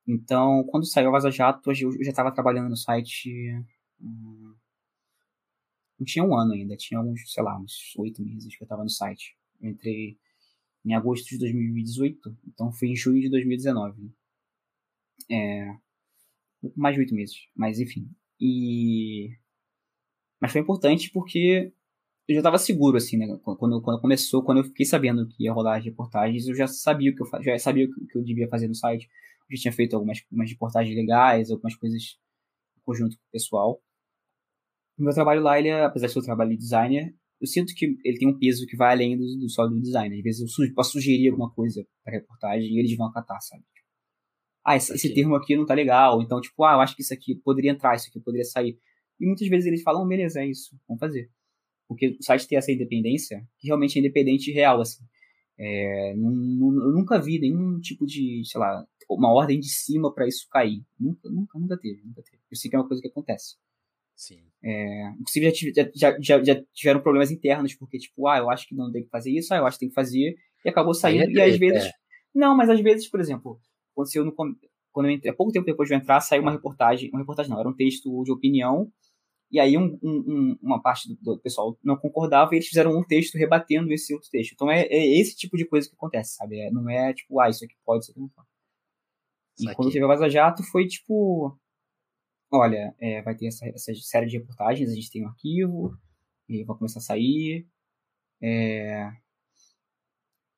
Então, quando saiu a Vaza Jato, eu já estava trabalhando no site. Hum, não tinha um ano ainda, tinha uns, sei lá, uns oito meses que eu estava no site. Eu entrei em agosto de 2018, então foi em junho de 2019. É, mais de oito meses, mas enfim. E mas foi importante porque eu já estava seguro assim, né? Quando, quando começou, quando eu fiquei sabendo que ia rolar as reportagens, eu já sabia o que eu já sabia o que eu devia fazer no site. Eu já tinha feito algumas, algumas reportagens legais, algumas coisas em conjunto com o pessoal. O meu trabalho lá, ele é, apesar de ser um trabalho de designer, eu sinto que ele tem um peso que vai além do, do só do design. Às vezes eu su posso sugerir alguma coisa para reportagem e eles vão acatar, sabe? Ah, esse, esse, termo aqui não tá legal. Então, tipo, ah, eu acho que isso aqui poderia entrar, isso aqui poderia sair. E muitas vezes eles falam, beleza, é isso, vamos fazer. Porque o site tem essa independência, que realmente é independente e real, assim. É, não, não, eu nunca vi nenhum tipo de, sei lá, uma ordem de cima para isso cair. Nunca, nunca, nunca teve, nunca teve. Eu sei que é uma coisa que acontece. Sim. É, inclusive já, já, já, já, tiveram problemas internos, porque, tipo, ah, eu acho que não tem que fazer isso, ah, eu acho que tem que fazer, e acabou saindo, é e às vezes. É. Não, mas às vezes, por exemplo, aconteceu no. Quando eu entrei, pouco tempo depois de eu entrar, saiu uma reportagem, uma reportagem não, era um texto de opinião, e aí um, um, uma parte do, do, pessoal não concordava e eles fizeram um texto rebatendo esse outro texto. Então é, é esse tipo de coisa que acontece, sabe? É, não é tipo, ah, isso aqui pode, isso aqui não pode. E quando teve a Vaza Jato foi tipo, olha, é, vai ter essa, essa, série de reportagens, a gente tem um arquivo, e vai começar a sair. É,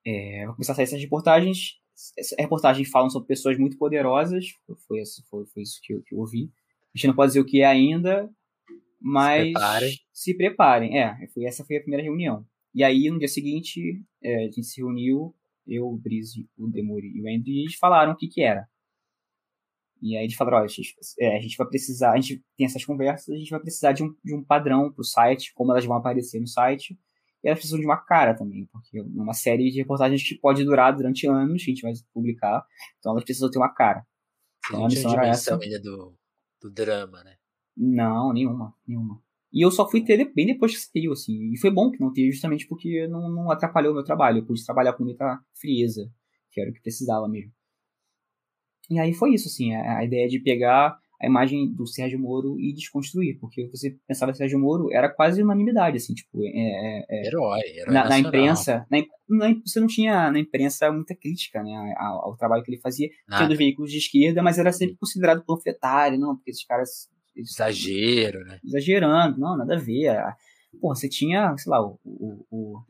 é, vai começar a sair essas reportagens. Essas reportagens falam sobre pessoas muito poderosas, foi, foi, foi isso que eu, que eu ouvi. A gente não pode dizer o que é ainda, mas se preparem. Se preparem. É, foi, essa foi a primeira reunião. E aí, no dia seguinte, é, a gente se reuniu, eu, o Brise, o Demori e o Andrew, e eles falaram o que que era. E aí eles falaram, olha, a gente, é, a gente vai precisar, a gente tem essas conversas, a gente vai precisar de um, de um padrão pro site, como elas vão aparecer no site, e elas precisam de uma cara também, porque é uma série de reportagens que pode durar durante anos, que a gente vai publicar, então elas precisam ter uma cara. Então, a missão era essa. ainda do, do drama, né? Não, nenhuma, nenhuma. E eu só fui ter bem depois que saiu, assim. E foi bom que não teve, justamente porque não, não atrapalhou o meu trabalho. Eu pude trabalhar com muita frieza, que era o que precisava mesmo. E aí foi isso, assim, a, a ideia de pegar a imagem do Sérgio Moro e desconstruir, porque você pensava que Sérgio Moro era quase unanimidade, assim, tipo, é, é, é herói, herói na, na imprensa, na, na, você não tinha na imprensa muita crítica, né, ao, ao trabalho que ele fazia, Nada. tinha dos veículos de esquerda, mas era sempre considerado panfletário, não, porque esses caras Exagero, né? Exagerando, não, nada a ver. Pô, você tinha, sei lá, o, o, o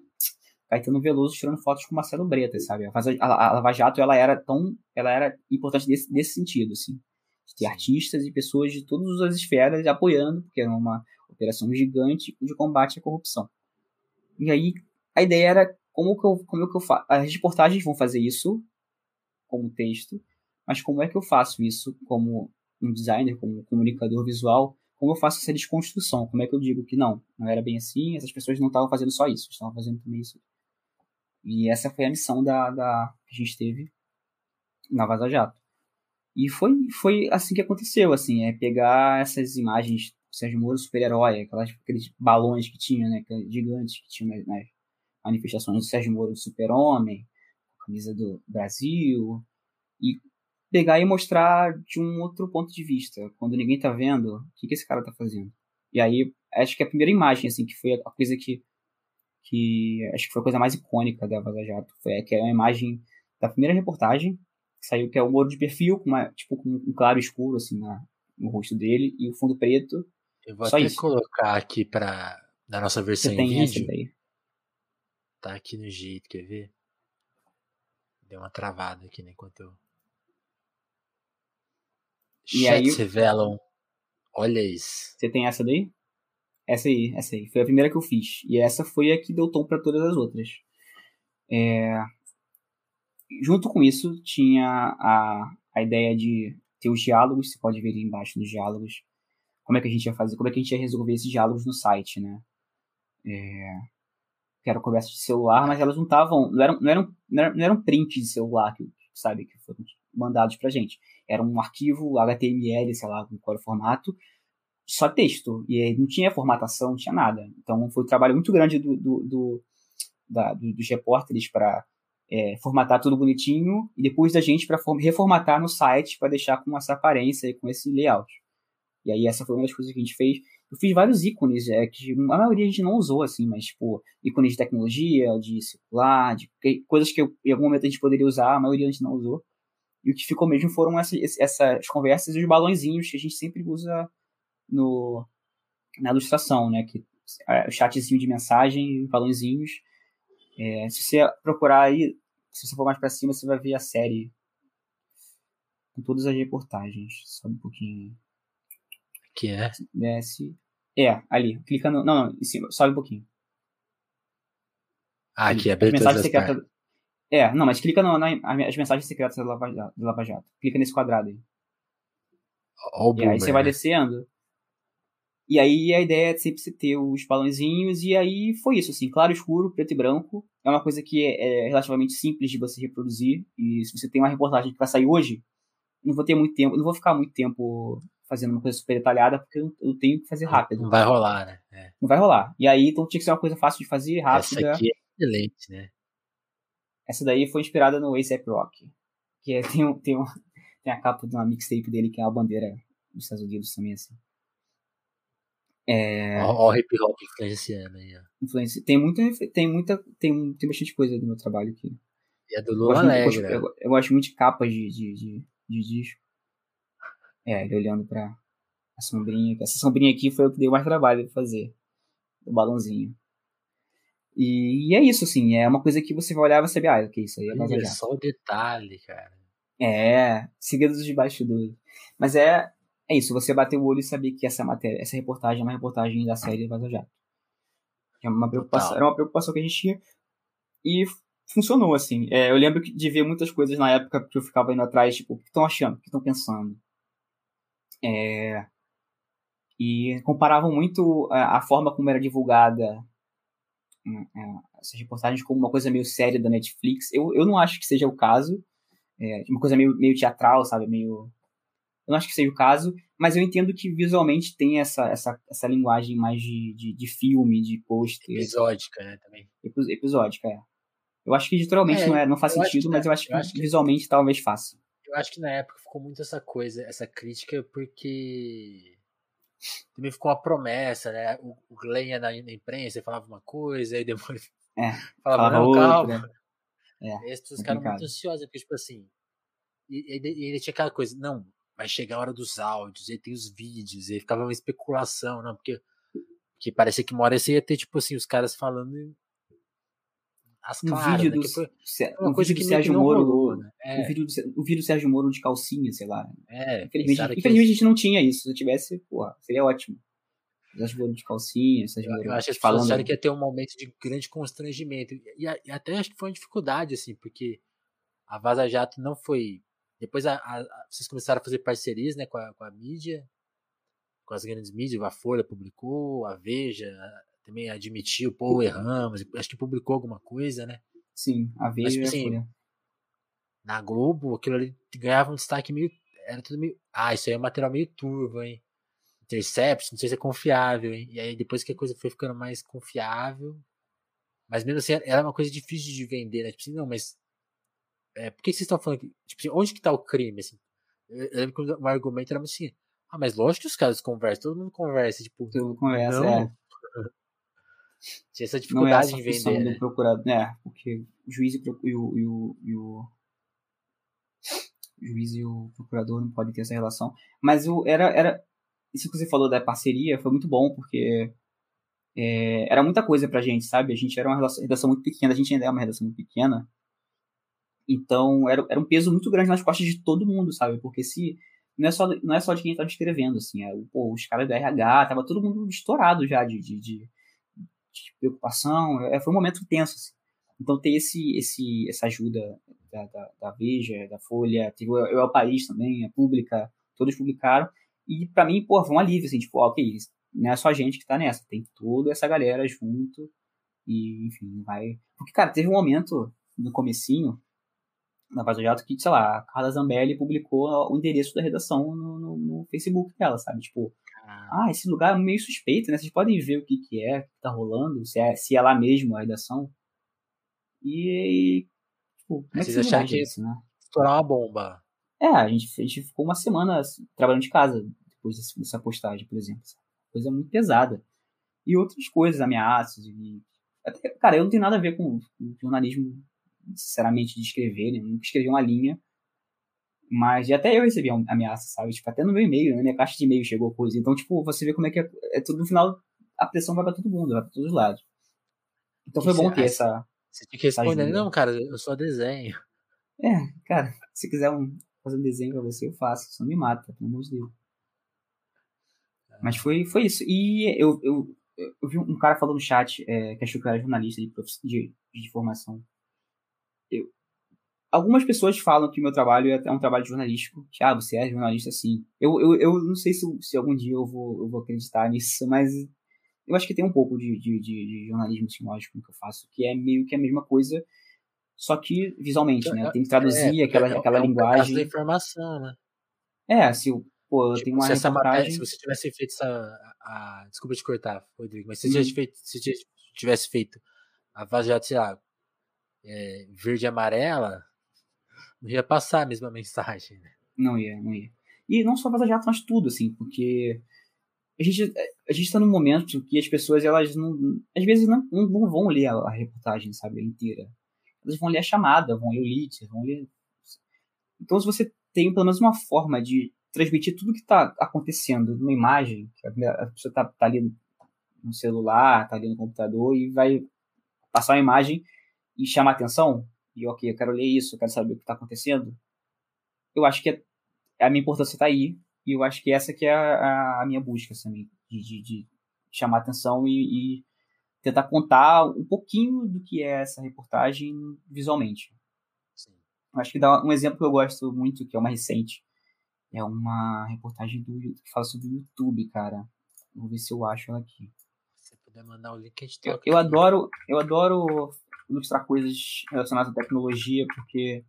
Caetano Veloso tirando fotos com Marcelo Bretas, sabe? A, a, a Lava Jato, ela era tão, ela era importante nesse, nesse sentido, assim. De ter artistas e pessoas de todas as esferas apoiando, porque era uma operação gigante de combate à corrupção. E aí, a ideia era como que eu, como que eu faço. As reportagens vão fazer isso como texto, mas como é que eu faço isso como um designer, como um comunicador visual, como eu faço essa desconstrução? Como é que eu digo que não, não era bem assim, essas pessoas não estavam fazendo só isso, estavam fazendo também isso. E essa foi a missão da, da que a gente teve na Vaza Jato. E foi, foi assim que aconteceu, assim, é pegar essas imagens Sérgio Moro super-herói, aqueles balões que tinha, né, gigantes que tinha nas, nas manifestações do Sérgio Moro super-homem, camisa do Brasil, e pegar e mostrar de um outro ponto de vista. Quando ninguém tá vendo, o que, que esse cara tá fazendo? E aí, acho que a primeira imagem, assim, que foi a coisa que. que acho que foi a coisa mais icônica da Vaza Jato. Foi, que é a imagem da primeira reportagem, que saiu, que é o Moro de perfil, com uma, tipo, com um claro escuro, assim, na, no rosto dele, e o fundo preto. Eu vou até isso. colocar aqui pra, na nossa versão Você em vídeo. Daí. Tá aqui no jeito, quer ver? Deu uma travada aqui, né, enquanto eu e Chat aí revelam. Olha isso. Você tem essa daí? Essa aí, essa aí. Foi a primeira que eu fiz. E essa foi a que deu tom para todas as outras. É... junto com isso, tinha a, a ideia de ter os diálogos, você pode ver ali embaixo nos diálogos, como é que a gente ia fazer, como é que a gente ia resolver esses diálogos no site, né? É, que eram conversas de celular, mas elas não estavam, não eram, não eram, não eram, não eram prints de celular, que, sabe, que foram mandados pra gente. Era um arquivo HTML, sei lá, qual era o formato, só texto, e não tinha formatação, não tinha nada. Então foi um trabalho muito grande do, do, do da, do, dos repórteres para é, formatar tudo bonitinho e depois da gente para reformatar no site para deixar com essa aparência e com esse layout. E aí essa foi uma das coisas que a gente fez. Eu fiz vários ícones, é, que a maioria a gente não usou, assim, mas, tipo, ícones de tecnologia, de circular, de coisas que eu, em algum momento a gente poderia usar, a maioria a gente não usou. E o que ficou mesmo foram essas, essas conversas e os balãozinhos que a gente sempre usa no, na ilustração, né? Que, é, o chatzinho de mensagem, balãozinhos, é, se você procurar aí, se você for mais para cima, você vai ver a série com todas as reportagens. Sobe um pouquinho. Que é? Desce. É, ali. Clica no. Não, não, em cima. Sobe um pouquinho. Ah, aqui, abertura mensagem secreta. É, não, mas clica no, na, as mensagens secretas do Lava, do Lava Jato. Clica nesse quadrado aí. Oh, e aí você vai descendo. E aí a ideia é sempre ter os balãozinhos, e aí foi isso, assim, claro, escuro, preto e branco. É uma coisa que é, é, relativamente simples de você reproduzir. E se você tem uma reportagem que vai sair hoje, não vou ter muito tempo, não vou ficar muito tempo fazendo uma coisa super detalhada, porque eu, eu tenho que fazer rápido. Não vai rolar, né? É. Não vai rolar. E aí, então tinha que ser uma coisa fácil de fazer, rápida. Essa aqui é excelente, né? Essa daí foi inspirada no ASAP Rock. Que é, tem, um, tem, um, tem a capa de uma mixtape dele, que é a bandeira dos Estados Unidos também, assim. É... Ó, o hip hop influenciando aí, ó. Influência. Tem muita, tem muita, tem, tem bastante coisa do meu trabalho aqui. E é do Lula Alegre. Eu, eu, eu, gosto muito de capas de, de, de, de disco. É, ele olhando pra a sombrinha. Essa sombrinha aqui foi o que deu mais trabalho de fazer. O balãozinho. E, e, é isso, assim. É uma coisa que você vai olhar e vai saber, ah, ok, isso aí é Olha só o detalhe, cara. É, segredos de bastidores. Mas é, é isso, você bater o olho e saber que essa matéria, essa reportagem é uma reportagem da série Vaza Jato. É uma preocupação, era uma preocupação que a gente tinha e funcionou, assim. É, eu lembro de ver muitas coisas na época que eu ficava indo atrás, tipo, o que estão achando, o que estão pensando. É, e comparavam muito a, a, forma como era divulgada essas reportagens como uma coisa meio séria da Netflix. Eu, eu não acho que seja o caso. É, uma coisa meio, meio teatral, sabe? Meio eu não acho que seja o caso, mas eu entendo que visualmente tem essa, essa, essa linguagem mais de, de, de filme, de pôster. Episódica, né, também. Episódica, é. Eu acho que editorialmente é, não, é, não faz sentido, que, mas eu acho que, eu acho que visualmente talvez faça. Eu acho que na época ficou muito essa coisa, essa crítica, porque também ficou uma promessa, né? O, o Glenn ia na, na imprensa falava uma coisa, aí depois é, falava, não, outra. calma. É, Esses ficaram muito ansiosos, porque, tipo assim, e, e, e ele tinha aquela coisa, não, vai chegar a hora dos áudios, e tem os vídeos, e ficava uma especulação, não, porque, porque parecia que uma hora você ia ter, tipo assim, os caras falando as claras, vídeo né, do, foi uma coisa que Sérgio Moro, rolou, né? é. o, vídeo do, o vídeo do Sérgio Moro de calcinha, sei lá. É, infelizmente, infelizmente a gente não tinha isso, se eu tivesse, porra, seria ótimo. Sérgio Moro de calcinha, Sérgio Moro Eu acho que as falando... acharam que ia ter um momento de grande constrangimento, e, e até acho que foi uma dificuldade, assim, porque a Vaza Jato não foi depois a, a, vocês começaram a fazer parcerias né, com, a, com a mídia, com as grandes mídias, a Folha publicou, a Veja também admitiu, pô, erramos, acho que publicou alguma coisa, né? Sim, a Veja Mas, tipo, assim, Na Globo, aquilo ali ganhava um destaque meio. Era tudo meio. Ah, isso aí é um material meio turvo, hein? Intercept, não sei se é confiável, hein? E aí depois que a coisa foi ficando mais confiável. Mas mesmo assim, era uma coisa difícil de vender, né? Tipo assim, não, mas é, por que vocês estão falando que, tipo assim, onde que tá o crime, assim? Eu, lembro que o argumento era assim, ah, mas lógico que os caras conversam, todo mundo conversa, tipo, todo mundo conversa, não. é. Tinha essa dificuldade não é essa em vender, né? Procurador, né? Porque o juiz e, o, e, o, e o juiz e o procurador não podem ter essa relação. Mas o, era, era. Isso que você falou da parceria foi muito bom, porque é, era muita coisa pra gente, sabe? A gente era uma redação muito pequena, a gente ainda é uma redação muito pequena. Então, era, era um peso muito grande nas costas de todo mundo, sabe? Porque se. Não é só, não é só de quem estava escrevendo, assim. É, pô, os caras do RH, tava todo mundo estourado já de, de, de, de preocupação. É, foi um momento tenso, assim. Então, ter esse, esse, essa ajuda da, da, da Veja, da Folha, teve o é País também, a Pública, todos publicaram. E para mim, pô, foi um alívio, assim, tipo, ok, não é só a gente que tá nessa, tem toda essa galera junto. E, enfim, vai. Porque, cara, teve um momento no comecinho na Vaza Jato que, sei lá, a Carla Zambelli publicou o endereço da redação no, no, no Facebook dela, sabe? Tipo, ah. ah, esse lugar é meio suspeito, né? Vocês podem ver o que, que é, o que tá rolando, se é, se é lá mesmo a redação. E, tipo, como é que vocês acharam que isso, né? estourar uma bomba? É, a gente, a gente ficou uma semana trabalhando de casa depois dessa postagem, por exemplo. Coisa muito pesada. E outras coisas, ameaças. E... Até, cara, eu não tenho nada a ver com, com jornalismo, sinceramente, de escrever, né? Eu nunca escrevi uma linha. Mas até eu recebi ameaça, sabe? Tipo, até no meu e-mail, na minha caixa de e-mail chegou coisa. Então, tipo, você vê como é que é, é tudo no final, a pressão vai pra todo mundo, vai pra todos os lados. Então foi bom ter essa. Você tinha que responder, não, cara, eu só desenho. É, cara, se quiser um, fazer um desenho pra você, eu faço. Só não me mata, pelo amor de Deus. É. Mas foi, foi isso. E eu, eu, eu vi um cara falando no chat é, que achou que eu era jornalista de, de, de formação. Eu, algumas pessoas falam que meu trabalho é um trabalho jornalístico. Que, ah, você é jornalista sim. Eu, eu, eu não sei se, se algum dia eu vou, eu vou acreditar nisso, mas eu acho que tem um pouco de, de, de, de jornalismo semiótico que eu faço, que é meio que a mesma coisa, só que visualmente, né? Tem que traduzir é, aquela, é, aquela é linguagem. da informação, né? É, se eu, pô, eu tipo, tenho uma se essa matéria, se você tivesse feito essa. A, a, desculpa te cortar, Rodrigo, mas se você hum. tivesse feito, se tivesse feito a Vaza sei lá, é, verde e amarela, não ia passar a mesma mensagem, né? Não ia, não ia. E não só Vaza Jato, mas tudo, assim, porque a gente a gente está num momento que as pessoas elas não às vezes não, não vão ler a, a reportagem sabe inteira elas vão ler a chamada vão ler o lead vão ler então se você tem pelo menos uma forma de transmitir tudo que está acontecendo numa imagem que a pessoa está tá ali no celular está ali no computador e vai passar uma imagem e chamar atenção e ok eu quero ler isso eu quero saber o que está acontecendo eu acho que a, a minha importância está aí e eu acho que essa que é a, a minha busca também, de, de, de chamar atenção e, e, tentar contar um pouquinho do que é essa reportagem visualmente. Sim. Acho que dá um exemplo que eu gosto muito, que é uma recente, é uma reportagem do que fala sobre o YouTube, cara. Vou ver se eu acho ela aqui. Se puder mandar o link, a gente eu, eu adoro, eu adoro ilustrar coisas relacionadas à tecnologia, porque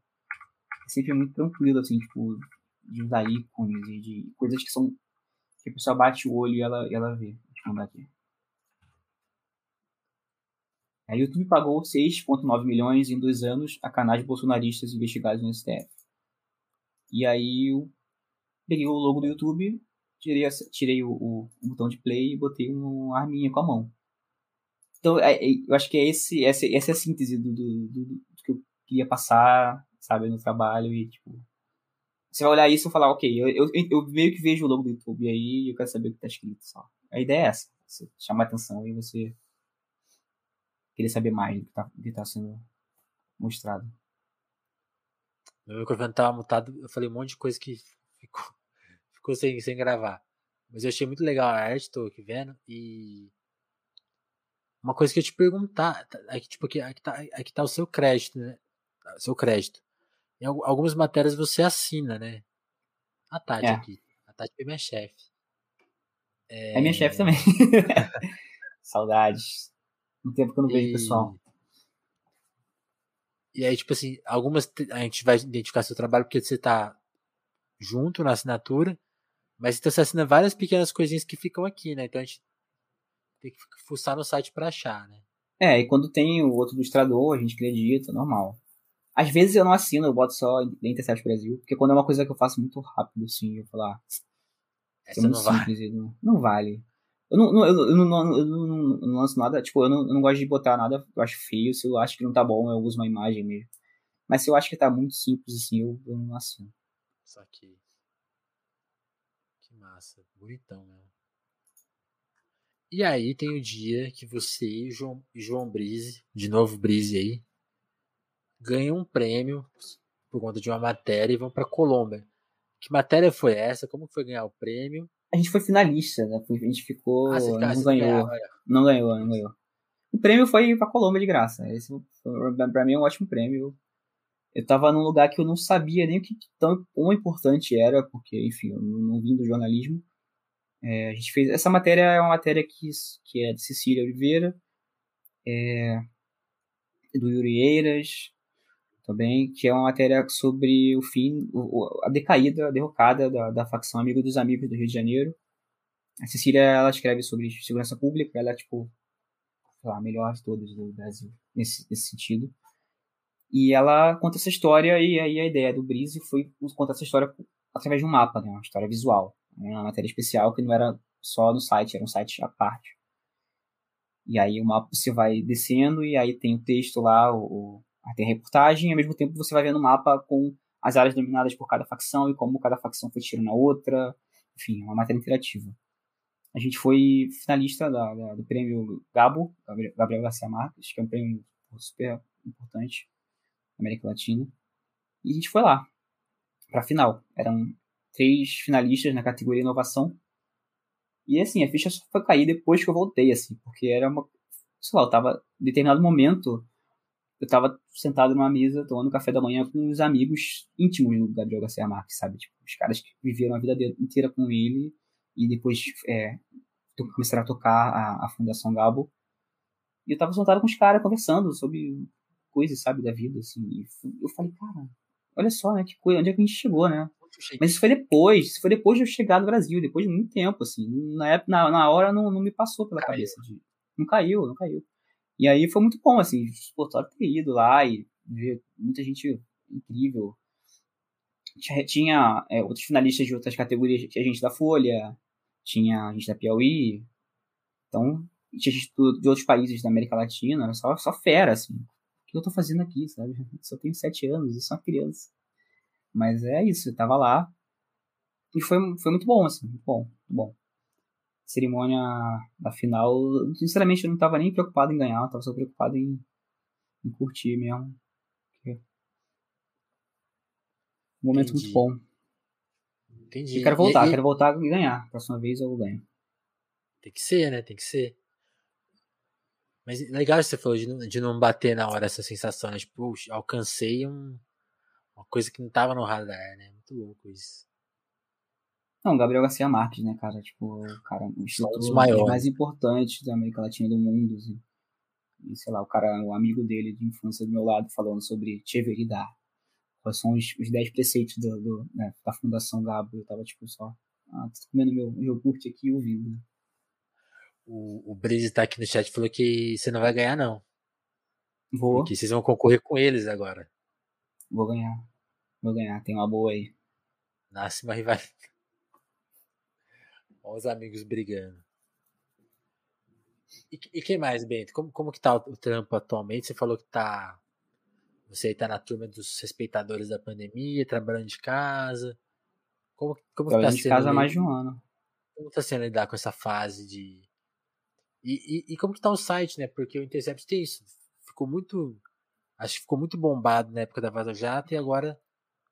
é sempre muito tranquilo, assim, tipo, de usar ícones e de coisas que são. que a pessoa bate o olho e ela, e ela vê. Deixa eu mandar aqui. A YouTube pagou 6,9 milhões em dois anos a canais bolsonaristas investigados no STF. E aí eu peguei o logo do YouTube, tirei, tirei o, o, o botão de play e botei uma arminha com a mão. Então, é, é, eu acho que é esse, essa, essa é a síntese do, do, do, do, que eu queria passar, sabe, no trabalho e, tipo, você vai olhar isso e falar, ok, eu, eu, eu, meio que vejo o logo do YouTube aí eu quero saber o que tá escrito só. A ideia é essa, você chamar atenção e você querer saber mais do que tá, do que tá sendo mostrado. Meu microfone tava mutado, eu falei um monte de coisa que ficou, ficou sem, sem gravar. Mas eu achei muito legal a arte, tô aqui vendo, e uma coisa que eu te perguntar, aqui, tipo, aqui, aqui, tá, aqui tá o seu crédito, né? O seu crédito. Em algumas matérias você assina, né? A Tati é. aqui. A Tati é minha chefe. É... é minha chefe também. Saudades. No tempo que eu não vejo o pessoal. E aí, tipo assim, algumas a gente vai identificar seu trabalho porque você tá junto na assinatura, mas então você assina várias pequenas coisinhas que ficam aqui, né? Então a gente tem que fuçar no site para achar, né? É, e quando tem o outro ilustrador, a gente acredita, normal. Às vezes eu não assino, eu boto só da Intercept Brasil, porque quando é uma coisa que eu faço muito rápido, assim, eu falar. Ah, Essa não vale. Não, não, vale. Eu não, não, eu, não, eu, não, eu não, lanço nada, tipo, eu não, eu não gosto de botar nada, eu acho feio, se eu acho que não tá bom, eu uso uma imagem mesmo. Mas se eu acho que tá muito simples, assim, eu, eu não assino. Só que. Que massa, bonitão mesmo. E aí tem o dia que você e João, João Brise, de novo Brise aí, ganham um prêmio por conta de uma matéria e vão para Colômbia. Que matéria foi essa? Como foi ganhar o prêmio? A gente foi finalista, né? A gente ficou. Ah, não, ganhou, não ganhou. Não ganhou. O prêmio foi para Colômbia de graça. Esse para mim é um ótimo prêmio. eu tava num lugar que eu não sabia nem o que tão, quão importante era, porque, enfim, eu não, não vim do jornalismo. É, a gente fez. Essa matéria é uma matéria que, que é de Cecília Oliveira, é, do Yuri Eiras, também, que é uma matéria sobre o fim, a decaída, a derrocada da, da facção Amigo dos Amigos do Rio de Janeiro. A Cecília, ela escreve sobre segurança pública, ela é, tipo, melhor de todas do Brasil, nesse, nesse sentido. E ela conta essa história, e aí a ideia do Brise foi contar essa história através de um mapa, né? uma história visual. Uma matéria especial que não era só no site, era um site à parte. E aí o mapa você vai descendo, e aí tem o texto lá, o, tem a reportagem, e ao mesmo tempo você vai vendo o mapa com as áreas dominadas por cada facção e como cada facção foi tirando na outra. Enfim, é uma matéria interativa. A gente foi finalista da, da, do prêmio Gabo, Gabriel Garcia Marques, que é um prêmio super importante na América Latina. E a gente foi lá, para a final. Eram três finalistas na categoria inovação. E assim, a ficha só foi cair depois que eu voltei, assim, porque era uma. Sei lá, eu tava. Em determinado momento, eu tava sentado numa mesa tomando café da manhã com os amigos íntimos do Gabriel Garcia Marques, sabe? Tipo, os caras que viveram a vida inteira com ele e depois é, começaram a tocar a, a Fundação Gabo. E eu tava sentado com os caras conversando sobre coisas, sabe, da vida, assim. E eu falei, cara, olha só, né, que coisa, onde é que a gente chegou, né? Mas isso foi depois, isso foi depois de eu chegar no Brasil, depois de muito tempo, assim. Na, época, na, na hora não, não me passou pela caiu. cabeça. De, não caiu, não caiu. E aí foi muito bom, assim, pô, só ter ido lá e ver muita gente incrível. Tinha, tinha é, outros finalistas de outras categorias, tinha gente da Folha, tinha gente da Piauí, então tinha gente de outros países da América Latina, só, só fera, assim. O que eu tô fazendo aqui, sabe? Só tenho sete anos, eu sou uma criança. Mas é isso, eu tava lá. E foi, foi muito bom, assim, muito bom, muito bom cerimônia da final, sinceramente eu não estava nem preocupado em ganhar, eu tava só preocupado em, em curtir mesmo. Um momento Entendi. muito bom. Entendi. E quero voltar, e, quero voltar e ganhar. Próxima vez eu ganho. Tem que ser, né? Tem que ser. Mas legal você falou de não, de não bater na hora essa sensação, né? Tipo, alcancei um, uma coisa que não tava no radar, né? Muito louco isso. Não, Gabriel Garcia Marques, né, cara? Tipo, cara, um dos maiores. mais importantes da América Latina do mundo. Assim. E, sei lá, o cara, o amigo dele de infância do meu lado, falando sobre Cheveridar. Quais são os, os dez preceitos do, do né, da Fundação Gabo. Eu tava, tipo, só ah, tô comendo meu iogurte aqui e ouvindo. O, o Brise tá aqui no chat falou que você não vai ganhar, não. Vou. Porque vocês vão concorrer com eles agora. Vou ganhar. Vou ganhar, tem uma boa aí. Nasce uma rivalidade. Olha os amigos brigando. E, e quem mais, Bento? Como, como que tá o, o trampo atualmente? Você falou que tá. Você tá na turma dos respeitadores da pandemia, trabalhando de casa. Como, como trabalhando tá de casa há mais de um ano. Como tá sendo lidar com essa fase de. E, e, e, como que tá o site, né? Porque o Intercept tem isso. Ficou muito. Acho que ficou muito bombado na época da Vaza Jato e agora.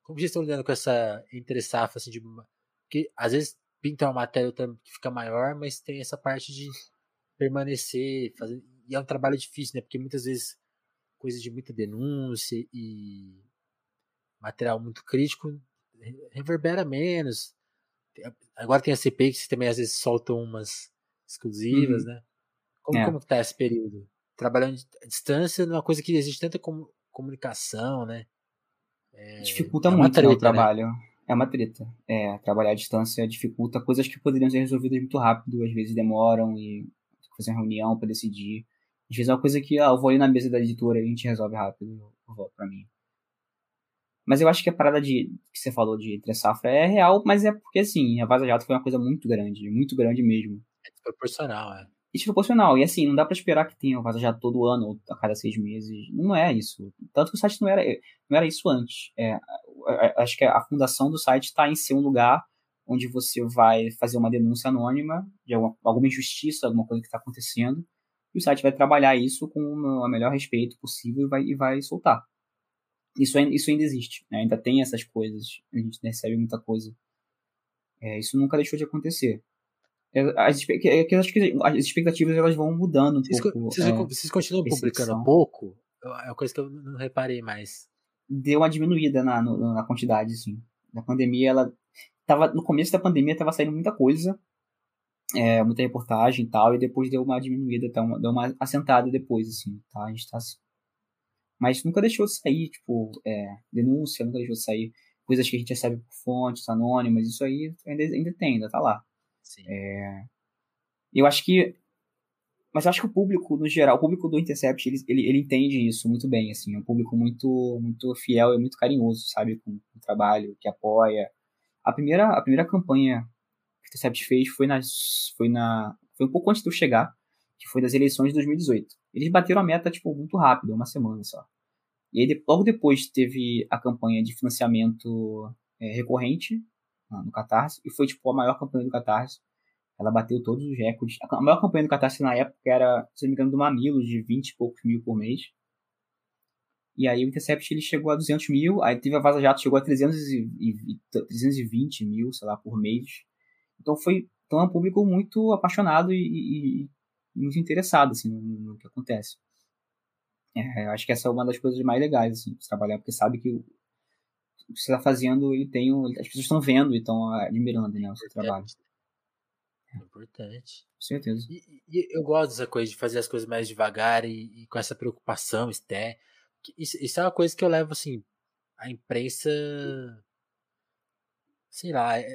Como vocês estão lidando com essa entre safra assim de. Porque às vezes pinta uma matéria que fica maior, mas tem essa parte de permanecer, fazer, e é um trabalho difícil, né? Porque muitas vezes coisa de muita denúncia e material muito crítico reverbera menos. Agora tem a CPI que também às vezes soltam umas exclusivas, uhum. né? Como, é. como tá esse período? Trabalhando à distância numa coisa que existe tanta comunicação, né? É, Dificulta é muito treta, o né? trabalho. Né? é uma treta. É, trabalhar à distância dificulta coisas que poderiam ser resolvidas muito rápido, às vezes demoram e fazer uma reunião para decidir. Às vezes é uma coisa que, ah, eu vou ali na mesa da editora e a gente resolve rápido, eu volto pra mim. Mas eu acho que a parada de que você falou de entre safra é real, mas é porque assim, a Vaza Jato foi uma coisa muito grande, muito grande mesmo. É desproporcional, é. É desproporcional. E assim, não dá para esperar que tenha Vaza Jato todo ano ou a cada seis meses. Não é isso. Tanto que o site não era, não era isso antes. É, acho que a fundação do site está em ser um lugar onde você vai fazer uma denúncia anônima de alguma, alguma injustiça, alguma coisa que está acontecendo, e o site vai trabalhar isso com o melhor respeito possível e vai, e vai soltar. Isso, isso ainda existe, né? ainda tem essas coisas, a gente recebe muita coisa. É, isso nunca deixou de acontecer. É, as, as expectativas elas vão mudando um vocês, pouco. Vocês, é, vocês continuam publicando pouco? É uma coisa que eu não reparei mais. deu uma diminuída na, no, na quantidade, assim. Na pandemia, ela tava, no começo da pandemia tava saindo muita coisa, é, muita reportagem e tal, e depois deu uma diminuída, tá, uma, deu uma assentada depois, assim, tá? A gente tá... Mas nunca deixou de sair, tipo, é, denúncia, nunca deixou de sair coisas que a gente recebe por fontes anônimas, isso aí ainda, ainda tem, ainda tá lá. É, eu acho que mas eu acho que o público, no geral, o público do Intercept, ele, ele, ele entende isso muito bem, assim. É um público muito, muito fiel e muito carinhoso, sabe? Com, com o trabalho, que apoia. A primeira, a primeira campanha que o Intercept fez foi, nas, foi, na, foi um pouco antes de eu chegar, que foi das eleições de 2018. Eles bateram a meta, tipo, muito rápido, uma semana só. E aí, logo depois, teve a campanha de financiamento é, recorrente no Catarse, e foi, tipo, a maior campanha do Catarse. Ela bateu todos os recordes. A maior campanha do Catarse na época era, se não me engano, do Mamilos, de 20 e poucos mil por mês. E aí o Intercept ele chegou a 200 mil, aí teve a Vaza Jato, chegou a 300 e, e, 320 mil, sei lá, por mês. Então foi então é um público muito apaixonado e, e, e muito interessado assim, no, no que acontece. É, acho que essa é uma das coisas mais legais assim, de trabalhar, porque sabe que o, que você está fazendo, ele tem, as pessoas estão vendo e estão admirando né, o seu trabalho. É importante. Com certeza. E, e, eu gosto dessa coisa de fazer as coisas mais devagar e, e com essa preocupação, Esté. Isso, isso, é uma coisa que eu levo, assim, a imprensa. Sei lá, é,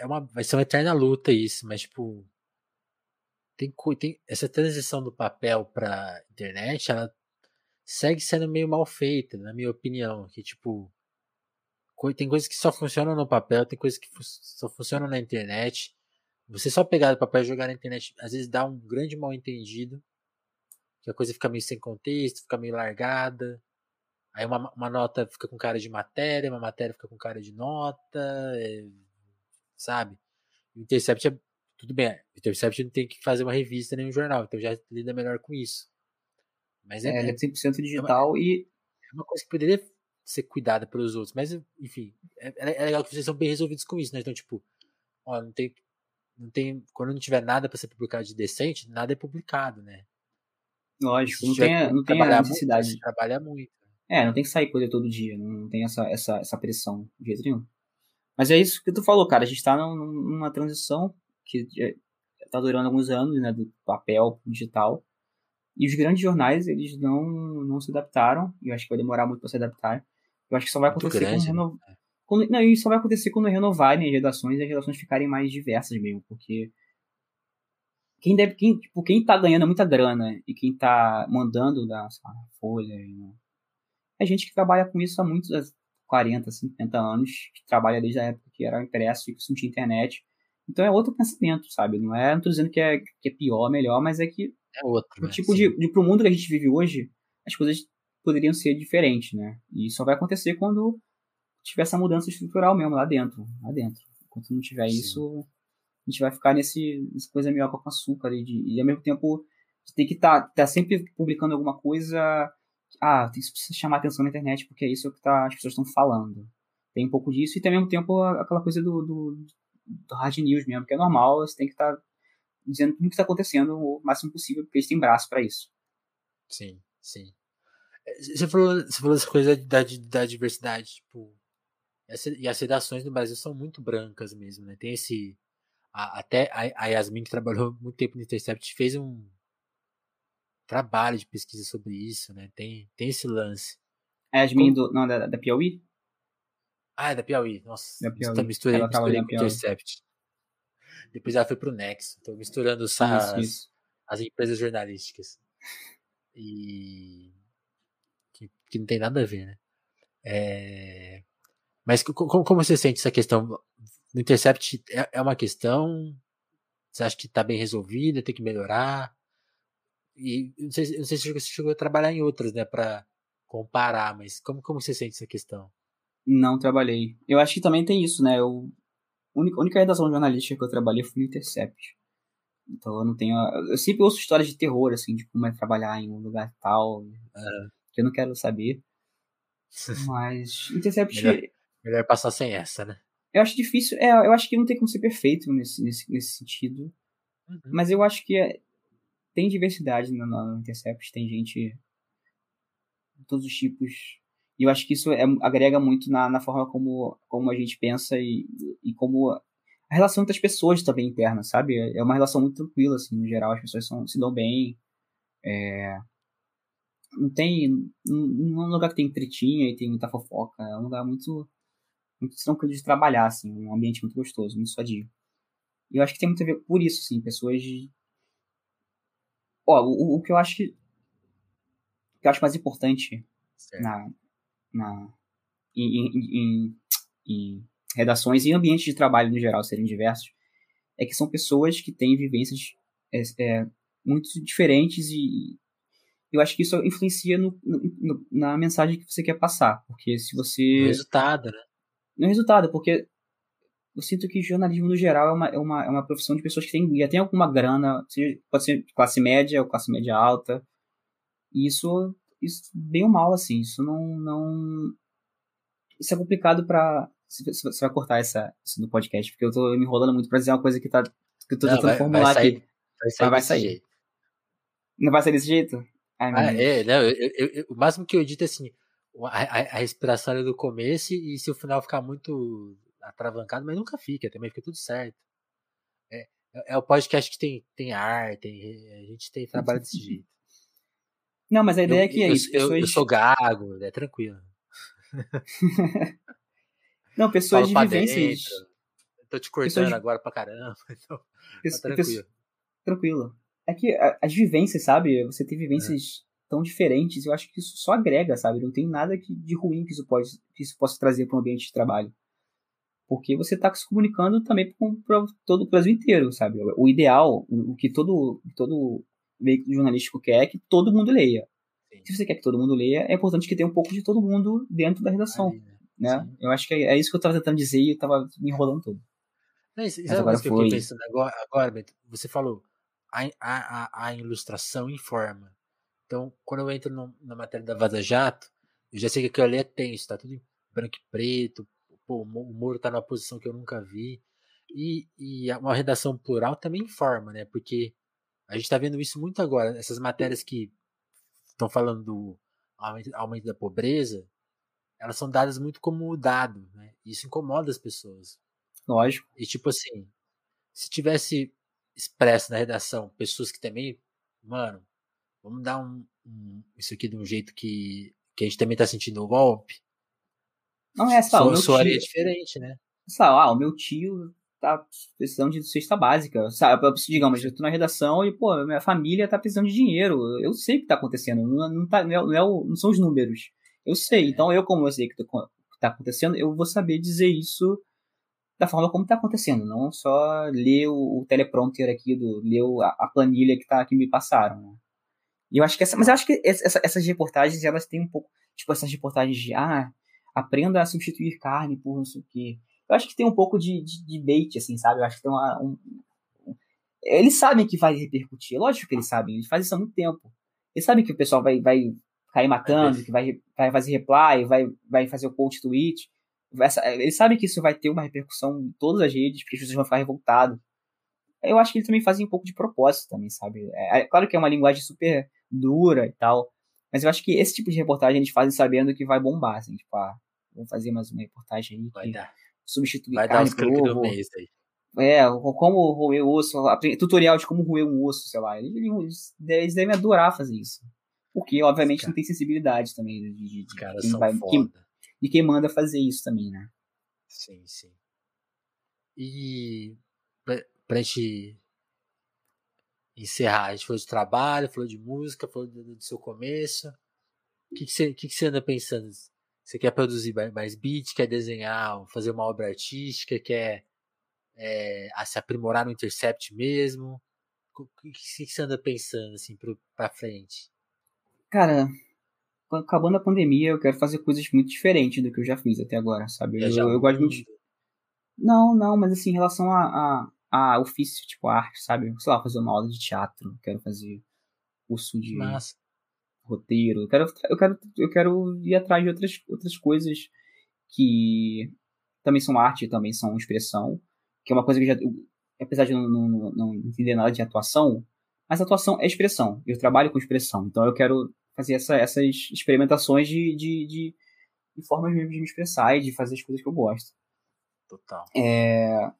é uma, vai ser uma eterna luta isso, mas, tipo. Tem, tem essa transição do papel pra internet, ela segue sendo meio mal feita, na minha opinião. Que, tipo. Tem coisas que só funcionam no papel, tem coisas que só funcionam na internet. Você só pegar o papel e jogar na internet, às vezes dá um grande mal entendido. Que a coisa fica meio sem contexto, fica meio largada. Aí uma, uma nota fica com cara de matéria, uma matéria fica com cara de nota, é, sabe? O Intercept é. Tudo bem, o Intercept não tem que fazer uma revista nem um jornal, então já lida melhor com isso. Mas é, é, ele é 100% digital é uma, e. É uma coisa que poderia ser cuidada pelos outros, mas enfim, é, é legal que vocês são bem resolvidos com isso, né? Então, tipo, ó, não tem não tem, quando não tiver nada para ser publicado de decente, nada é publicado, né? Lógico, não tem, não tem a necessidade. Muito, trabalha muito. É, não tem que sair coisa todo dia, não tem essa, essa, essa pressão de jeito nenhum. Mas é isso que tu falou, cara, a gente tá numa transição que tá durando alguns anos, né, do papel pro digital. E os grandes jornais, eles não, não se adaptaram, e eu acho que vai demorar muito para se adaptar. Eu acho que só vai acontecer grande, com renov... né? Quando, não, isso só vai acontecer quando renovarem as redações e as redações ficarem mais diversas mesmo, porque quem deve, quem, tipo, quem tá ganhando muita grana e quem tá mandando da lá, Folha, é gente que trabalha com isso há muitos 40, 50 anos, que trabalha desde a época que era impresso e que não tinha internet. Então é outro pensamento, sabe? Não é, não tô dizendo que é, que é pior, melhor, mas é que é outro, o né? tipo de, de pro mundo que a gente vive hoje, as coisas poderiam ser diferentes, né? E só vai acontecer quando tiver essa mudança estrutural mesmo lá dentro. Lá dentro. Enquanto não tiver Sim. isso, a gente vai ficar nesse, nessa coisa meio com açúcar e, de, e ao mesmo tempo tem que estar tá, tá sempre publicando alguma coisa. Ah, tem que chamar atenção na internet porque é isso que tá, as pessoas estão falando. Tem um pouco disso e ao mesmo tempo aquela coisa do, do, do hard news mesmo, que é normal, você tem que estar tá dizendo tudo o que está acontecendo o máximo possível, porque eles têm braço para isso. Sim, sim. Você falou, você falou essa coisa da, da diversidade, tipo, e as redações no Brasil são muito brancas mesmo, né? Tem esse. A, até a, a Yasmin, que trabalhou muito tempo no Intercept, fez um trabalho de pesquisa sobre isso, né? Tem, tem esse lance. A Yasmin do, não, da, da Piauí? Ah, é da Piauí. Nossa, da Piauí. misturei, misturei com o Intercept. Depois ela foi pro Nexo. Tô misturando as, isso, isso. as empresas jornalísticas. E. Que, não tem nada a ver, né? É... Mas como, como você sente essa questão? No Intercept é, é uma questão? Você acha que está bem resolvida, tem que melhorar? E não sei, não sei se você chegou a trabalhar em outras, né, para comparar, mas como, como você sente essa questão? Não trabalhei. Eu acho que também tem isso, né? Eu, a única, a única redação jornalística que eu trabalhei foi no Intercept. Então eu não tenho. Eu sempre ouço histórias de terror, assim, de como é trabalhar em um lugar tal, eu não quero saber. Mas Intercept. Melhor, Melhor passar sem essa, né? Eu acho difícil. É, eu acho que não tem como ser perfeito nesse, nesse, nesse sentido. Uhum. Mas eu acho que é, tem diversidade no, no Intercept, tem gente de todos os tipos. E eu acho que isso é, agrega muito na, na forma como, como a gente pensa e, e como a relação entre as pessoas também interna, sabe? É uma relação muito tranquila, assim, no geral. As pessoas são, se dão bem. É... Não tem. Não é um lugar que tem tretinha e tem muita fofoca. É um lugar muito, muito tranquilo de trabalhar, assim. Um ambiente muito gostoso, muito sadio. E eu acho que tem muito a ver por isso, assim. Pessoas de. Ó, o, o que eu acho que. O que eu acho mais importante na, na, em, em, em, redações e ambientes de trabalho no geral serem diversos, é que são pessoas que têm vivências é, é, muito diferentes e eu acho que isso influencia no, no, na mensagem que você quer passar, porque se você... No resultado, né? No resultado, porque eu sinto que jornalismo no geral é uma, é uma, é uma profissão de pessoas que têm, já têm alguma grana, pode ser classe média ou classe média alta, e isso isso bem ou mal, assim, isso não. não... Isso é complicado pra. Você vai cortar essa, isso no podcast, porque eu tô me enrolando muito pra dizer uma coisa que, tá, que eu tô não, tentando vai, formular vai sair, aqui. Vai sair, vai sair. Jeito. Não vai sair desse jeito? Ai, ah, é, não, eu, eu, eu, o máximo que eu edito é assim, a, a, respiração é do começo e se o final ficar muito atravancado, mas nunca fica, também fica tudo certo. É, é, é o podcast que tem, tem ar, tem, a gente tem trabalho desse jeito. Não, mas a ideia eu, é que é isso. Pessoas... Eu, sou gago, é tranquilo. Não, pessoas de vivências. Dentro. Tô te cortando de... agora pra caramba. Então, tá tranquilo. Tranquilo. É que as vivências, sabe? Você tem vivências é. tão diferentes, eu acho que isso só agrega, sabe? Não tem nada que, de ruim que isso, pode, que isso possa trazer para um ambiente de trabalho. Porque você está se comunicando também para todo o Brasil inteiro, sabe? O ideal, o, o que todo, todo veículo jornalístico quer que todo mundo leia. Sim. Se você quer que todo mundo leia, é importante que tenha um pouco de todo mundo dentro da redação. Aí, né? né? Eu acho que é, é isso que eu estava tentando dizer e eu estava me enrolando todo. Não, isso, Mas agora que eu fiquei pensando agora, agora Beto, você falou a, a, a, ilustração informa. Então, quando eu entro no, na matéria da Vaza Jato, eu já sei que aquilo ali é tenso, tá tudo em branco e preto, pô, o Moro tá numa posição que eu nunca vi. E, e uma redação plural também informa, né? Porque a gente está vendo isso muito agora. Essas matérias que estão falando do aumento da pobreza, elas são dadas muito como dado, né? Isso incomoda as pessoas. Lógico. E tipo assim, se tivesse expresso na redação pessoas que também, mano, vamos dar um, um isso aqui de um jeito que, que a gente também tá sentindo o golpe. Não é só, o meu soaria tio... diferente, né? Só, ah, o meu tio tá precisando de cesta básica. Sabe? Digamos, eu tô na redação e, pô, minha família tá precisando de dinheiro. Eu sei o que tá acontecendo. Não, não, tá, não, é, não, é o, não são os números. Eu sei. Então, eu, como eu sei o que tá acontecendo, eu vou saber dizer isso da forma como tá acontecendo. Não só ler o, o teleprompter aqui, do, ler a, a, planilha que, tá, que me passaram. Né? E eu acho que essa, mas eu acho que essa, essas reportagens, elas têm um pouco, tipo, essas reportagens de, ah, aprenda a substituir carne por não sei o quê eu acho que tem um pouco de, de, de bait, assim, sabe? Eu acho que tem uma. Um, um... Eles sabem que vai repercutir, lógico que eles sabem, eles fazem isso há muito tempo. Eles sabem que o pessoal vai, vai cair matando, que vai, vai fazer reply, vai, vai fazer o post tweet. Eles sabem que isso vai ter uma repercussão em todas as redes, porque as pessoas vão ficar revoltadas. Eu acho que eles também fazem um pouco de propósito também, sabe? É, é, claro que é uma linguagem super dura e tal, mas eu acho que esse tipo de reportagem eles fazem sabendo que vai bombar, assim, tipo, ah, vamos fazer mais uma reportagem aí. Vai dar substituir Vai carne dar por ovo. Mês aí. É, como roer osso, tutorial de como roer um osso, sei lá. Eles, eles devem adorar fazer isso. Porque, obviamente, não tem sensibilidade também de, de, de, Cara, quem vai, quem, de quem manda fazer isso também, né? Sim, sim. E pra, pra gente encerrar, a gente falou de trabalho, falou de música, falou do, do seu começo. O que, que, você, que, que você anda pensando você quer produzir mais beat, quer desenhar, fazer uma obra artística, quer é, se aprimorar no Intercept mesmo? O que, que você anda pensando assim para frente? Cara, acabando a pandemia, eu quero fazer coisas muito diferentes do que eu já fiz até agora, sabe? Eu, eu, eu gosto muito. Não, não, mas assim, em relação a, a, a ofício, tipo arte, sabe? Sei lá, fazer uma aula de teatro, quero fazer curso de. Massa roteiro. Eu quero, eu quero, eu quero ir atrás de outras, outras coisas que também são arte, também são expressão, que é uma coisa que eu já, eu, apesar de não, não, não, entender nada de atuação, mas atuação é expressão. Eu trabalho com expressão, então eu quero fazer essa, essas experimentações de, de, de, e formas mesmo de me expressar e de fazer as coisas que eu gosto. Total. É,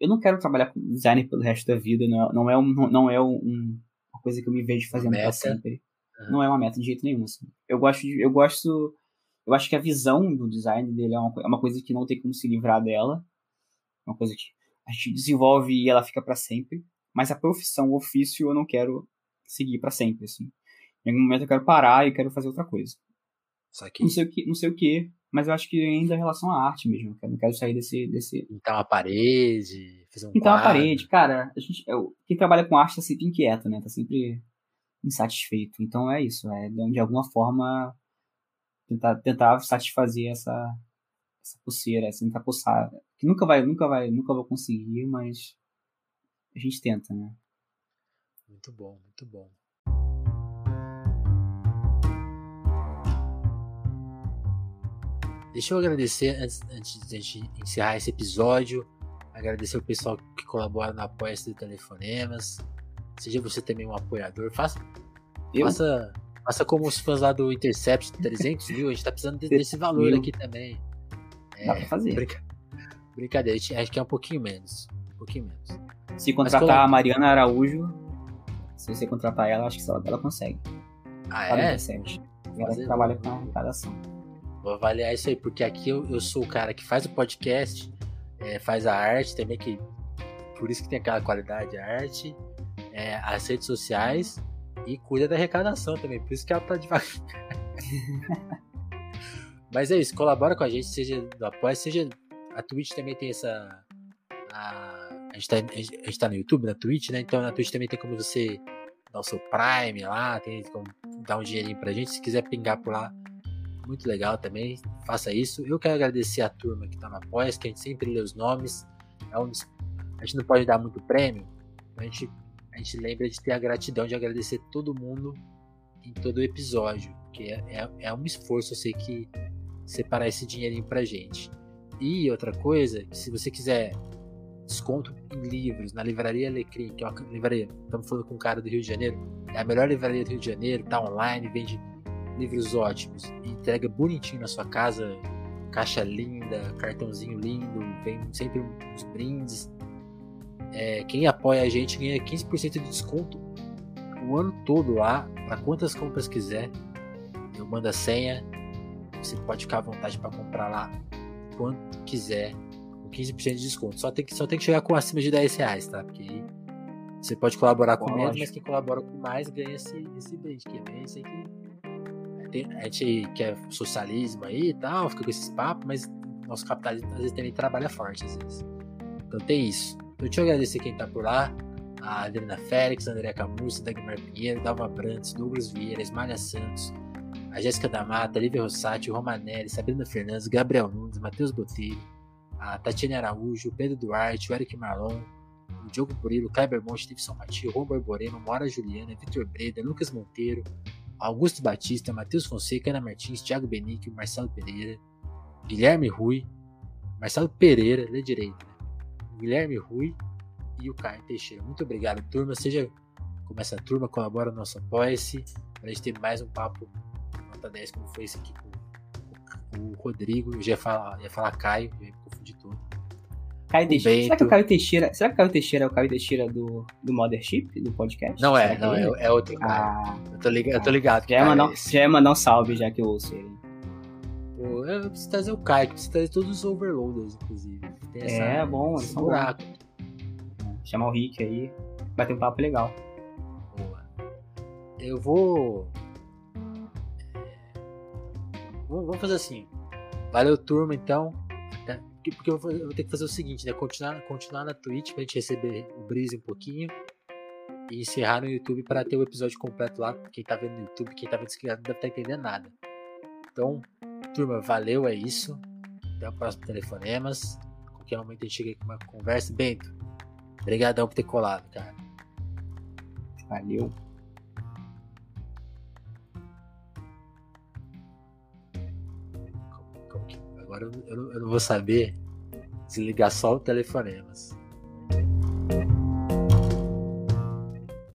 eu não quero trabalhar com designer pelo resto da vida, não, é, não é, um, não é um, uma coisa que eu me vejo fazendo para sempre. Uhum. Não é uma meta de jeito nenhum. Assim. Eu gosto, de, eu gosto, eu acho que a visão do design dele é uma, é uma coisa que não tem como se livrar dela, uma coisa que a gente desenvolve e ela fica para sempre. Mas a profissão, o ofício, eu não quero seguir para sempre, assim. Em algum momento eu quero parar e quero fazer outra coisa. Não sei o que, não sei o que, mas eu acho que ainda em relação à arte mesmo. Não quero sair desse. desse... Pintar uma parede, fazer um Pintar uma parede, cara, a gente, eu, quem trabalha com arte tá sempre inquieto, né? Tá sempre insatisfeito. Então é isso, é de alguma forma tentar, tentar satisfazer essa, essa pulseira, essa tentar pulsar. Que nunca vai, nunca vai, nunca vou conseguir, mas a gente tenta, né? Muito bom, muito bom. Deixa eu agradecer, antes, antes de a gente encerrar esse episódio, agradecer o pessoal que colabora no apoio do Telefonemas. Seja você também um apoiador. Faça, faça, faça como os fãs lá do Intercept 300 mil. A gente tá precisando desse valor aqui também. É, Dá pra fazer. Brinca, brincadeira, acho que é um pouquinho menos. Um pouquinho menos. Se contratar a Mariana Araújo, se você contratar ela, acho que ela, ela consegue. Ah, é? Ela trabalha com a arrecadação. Vou avaliar isso aí, porque aqui eu, eu sou o cara que faz o podcast, é, faz a arte também, que por isso que tem aquela qualidade a arte, é, as redes sociais e cuida da arrecadação também, por isso que ela tá devagar. Mas é isso, colabora com a gente, seja do apoio, seja. A Twitch também tem essa. A, a, gente tá, a gente tá no YouTube, na Twitch, né? Então na Twitch também tem como você dar o seu Prime lá, tem como dar um dinheirinho pra gente. Se quiser pingar por lá, muito legal também. Faça isso. Eu quero agradecer a turma que está na Apoia, que a gente sempre lê os nomes. É um. A gente não pode dar muito prêmio, a gente, a gente lembra de ter a gratidão de agradecer todo mundo em todo episódio, porque é, é, é um esforço, eu sei que separar esse dinheirinho pra gente. E outra coisa, se você quiser desconto em livros na livraria Alecrim, que é uma livraria, estamos falando com um cara do Rio de Janeiro, é a melhor livraria do Rio de Janeiro, tá online, vende livros ótimos e entrega bonitinho na sua casa, caixa linda, cartãozinho lindo, vem sempre uns brindes. É, quem apoia a gente ganha 15% de desconto o ano todo lá, para quantas compras quiser. Eu mando a senha, você pode ficar à vontade para comprar lá quanto quiser, com 15% de desconto. Só tem, que, só tem que chegar com acima de 10 reais, tá? Porque aí você pode colaborar com menos, mas quem colabora com mais ganha esse, esse brinde, que é bem isso aí que a gente quer socialismo aí e tal, fica com esses papos, mas nosso capitalismo às vezes também trabalha forte, às vezes. Então tem isso. Então, deixa eu agradecer quem tá por lá. A Adriana Félix, André Camurça, Dagmar Pinheiro, Dalva Brantes, Douglas Vieira, Esmalha Santos, a Jéssica da Mata, Lívia Rossati, Romanelli, Sabrina Fernandes, Gabriel Nunes, Matheus Botelho, a Tatiana Araújo, Pedro Duarte, o Eric Marlon, o Diogo Burilo, Kleber Monte, Davidson Mati, Juan Borborema, Mora Juliana, Vitor Breda, Lucas Monteiro, Augusto Batista, Matheus Fonseca, Ana Martins, Thiago Benício, Marcelo Pereira, Guilherme Rui, Marcelo Pereira, lê direito, né? Guilherme Rui e o Caio Teixeira. Muito obrigado, turma. Seja como essa turma, colabora no nosso Apoia-se, para a gente ter mais um papo nota 10, como foi esse aqui com, o Rodrigo. Eu já ia falar, ia falar Caio, ia me confundir todo. Caio Teixeira. Será que o Caio Teixeira. Será que o Caio Teixeira é o Caio Teixeira do, do Mothership, do podcast? Não é, não, é, é, é outro cara. Ah, eu, tô ligado, eu tô ligado. Já é, mandar, é já é mandar um salve, já que eu ouço ele. Pô, eu preciso trazer o Caio, preciso trazer todos os overloaders, inclusive. Tem essa, é, bom, esse buraco. Chamar o Rick aí, bater um papo legal. Boa. Eu vou. Vamos fazer assim. Valeu, turma, então porque eu vou, ter que fazer o seguinte, né? Continuar, continuar na Twitch pra gente receber o Breeze um pouquinho. E encerrar no YouTube para ter o episódio completo lá. Quem tá vendo no YouTube, quem tá vendo inscrito não deve estar tá entendendo nada. Então, turma, valeu, é isso. Até o próximo Telefonemas. Qualquer momento a gente chega aqui com uma conversa. Bento, obrigadão por ter colado, cara. Valeu. Agora eu, eu, não vou saber desligar só o telefonemas.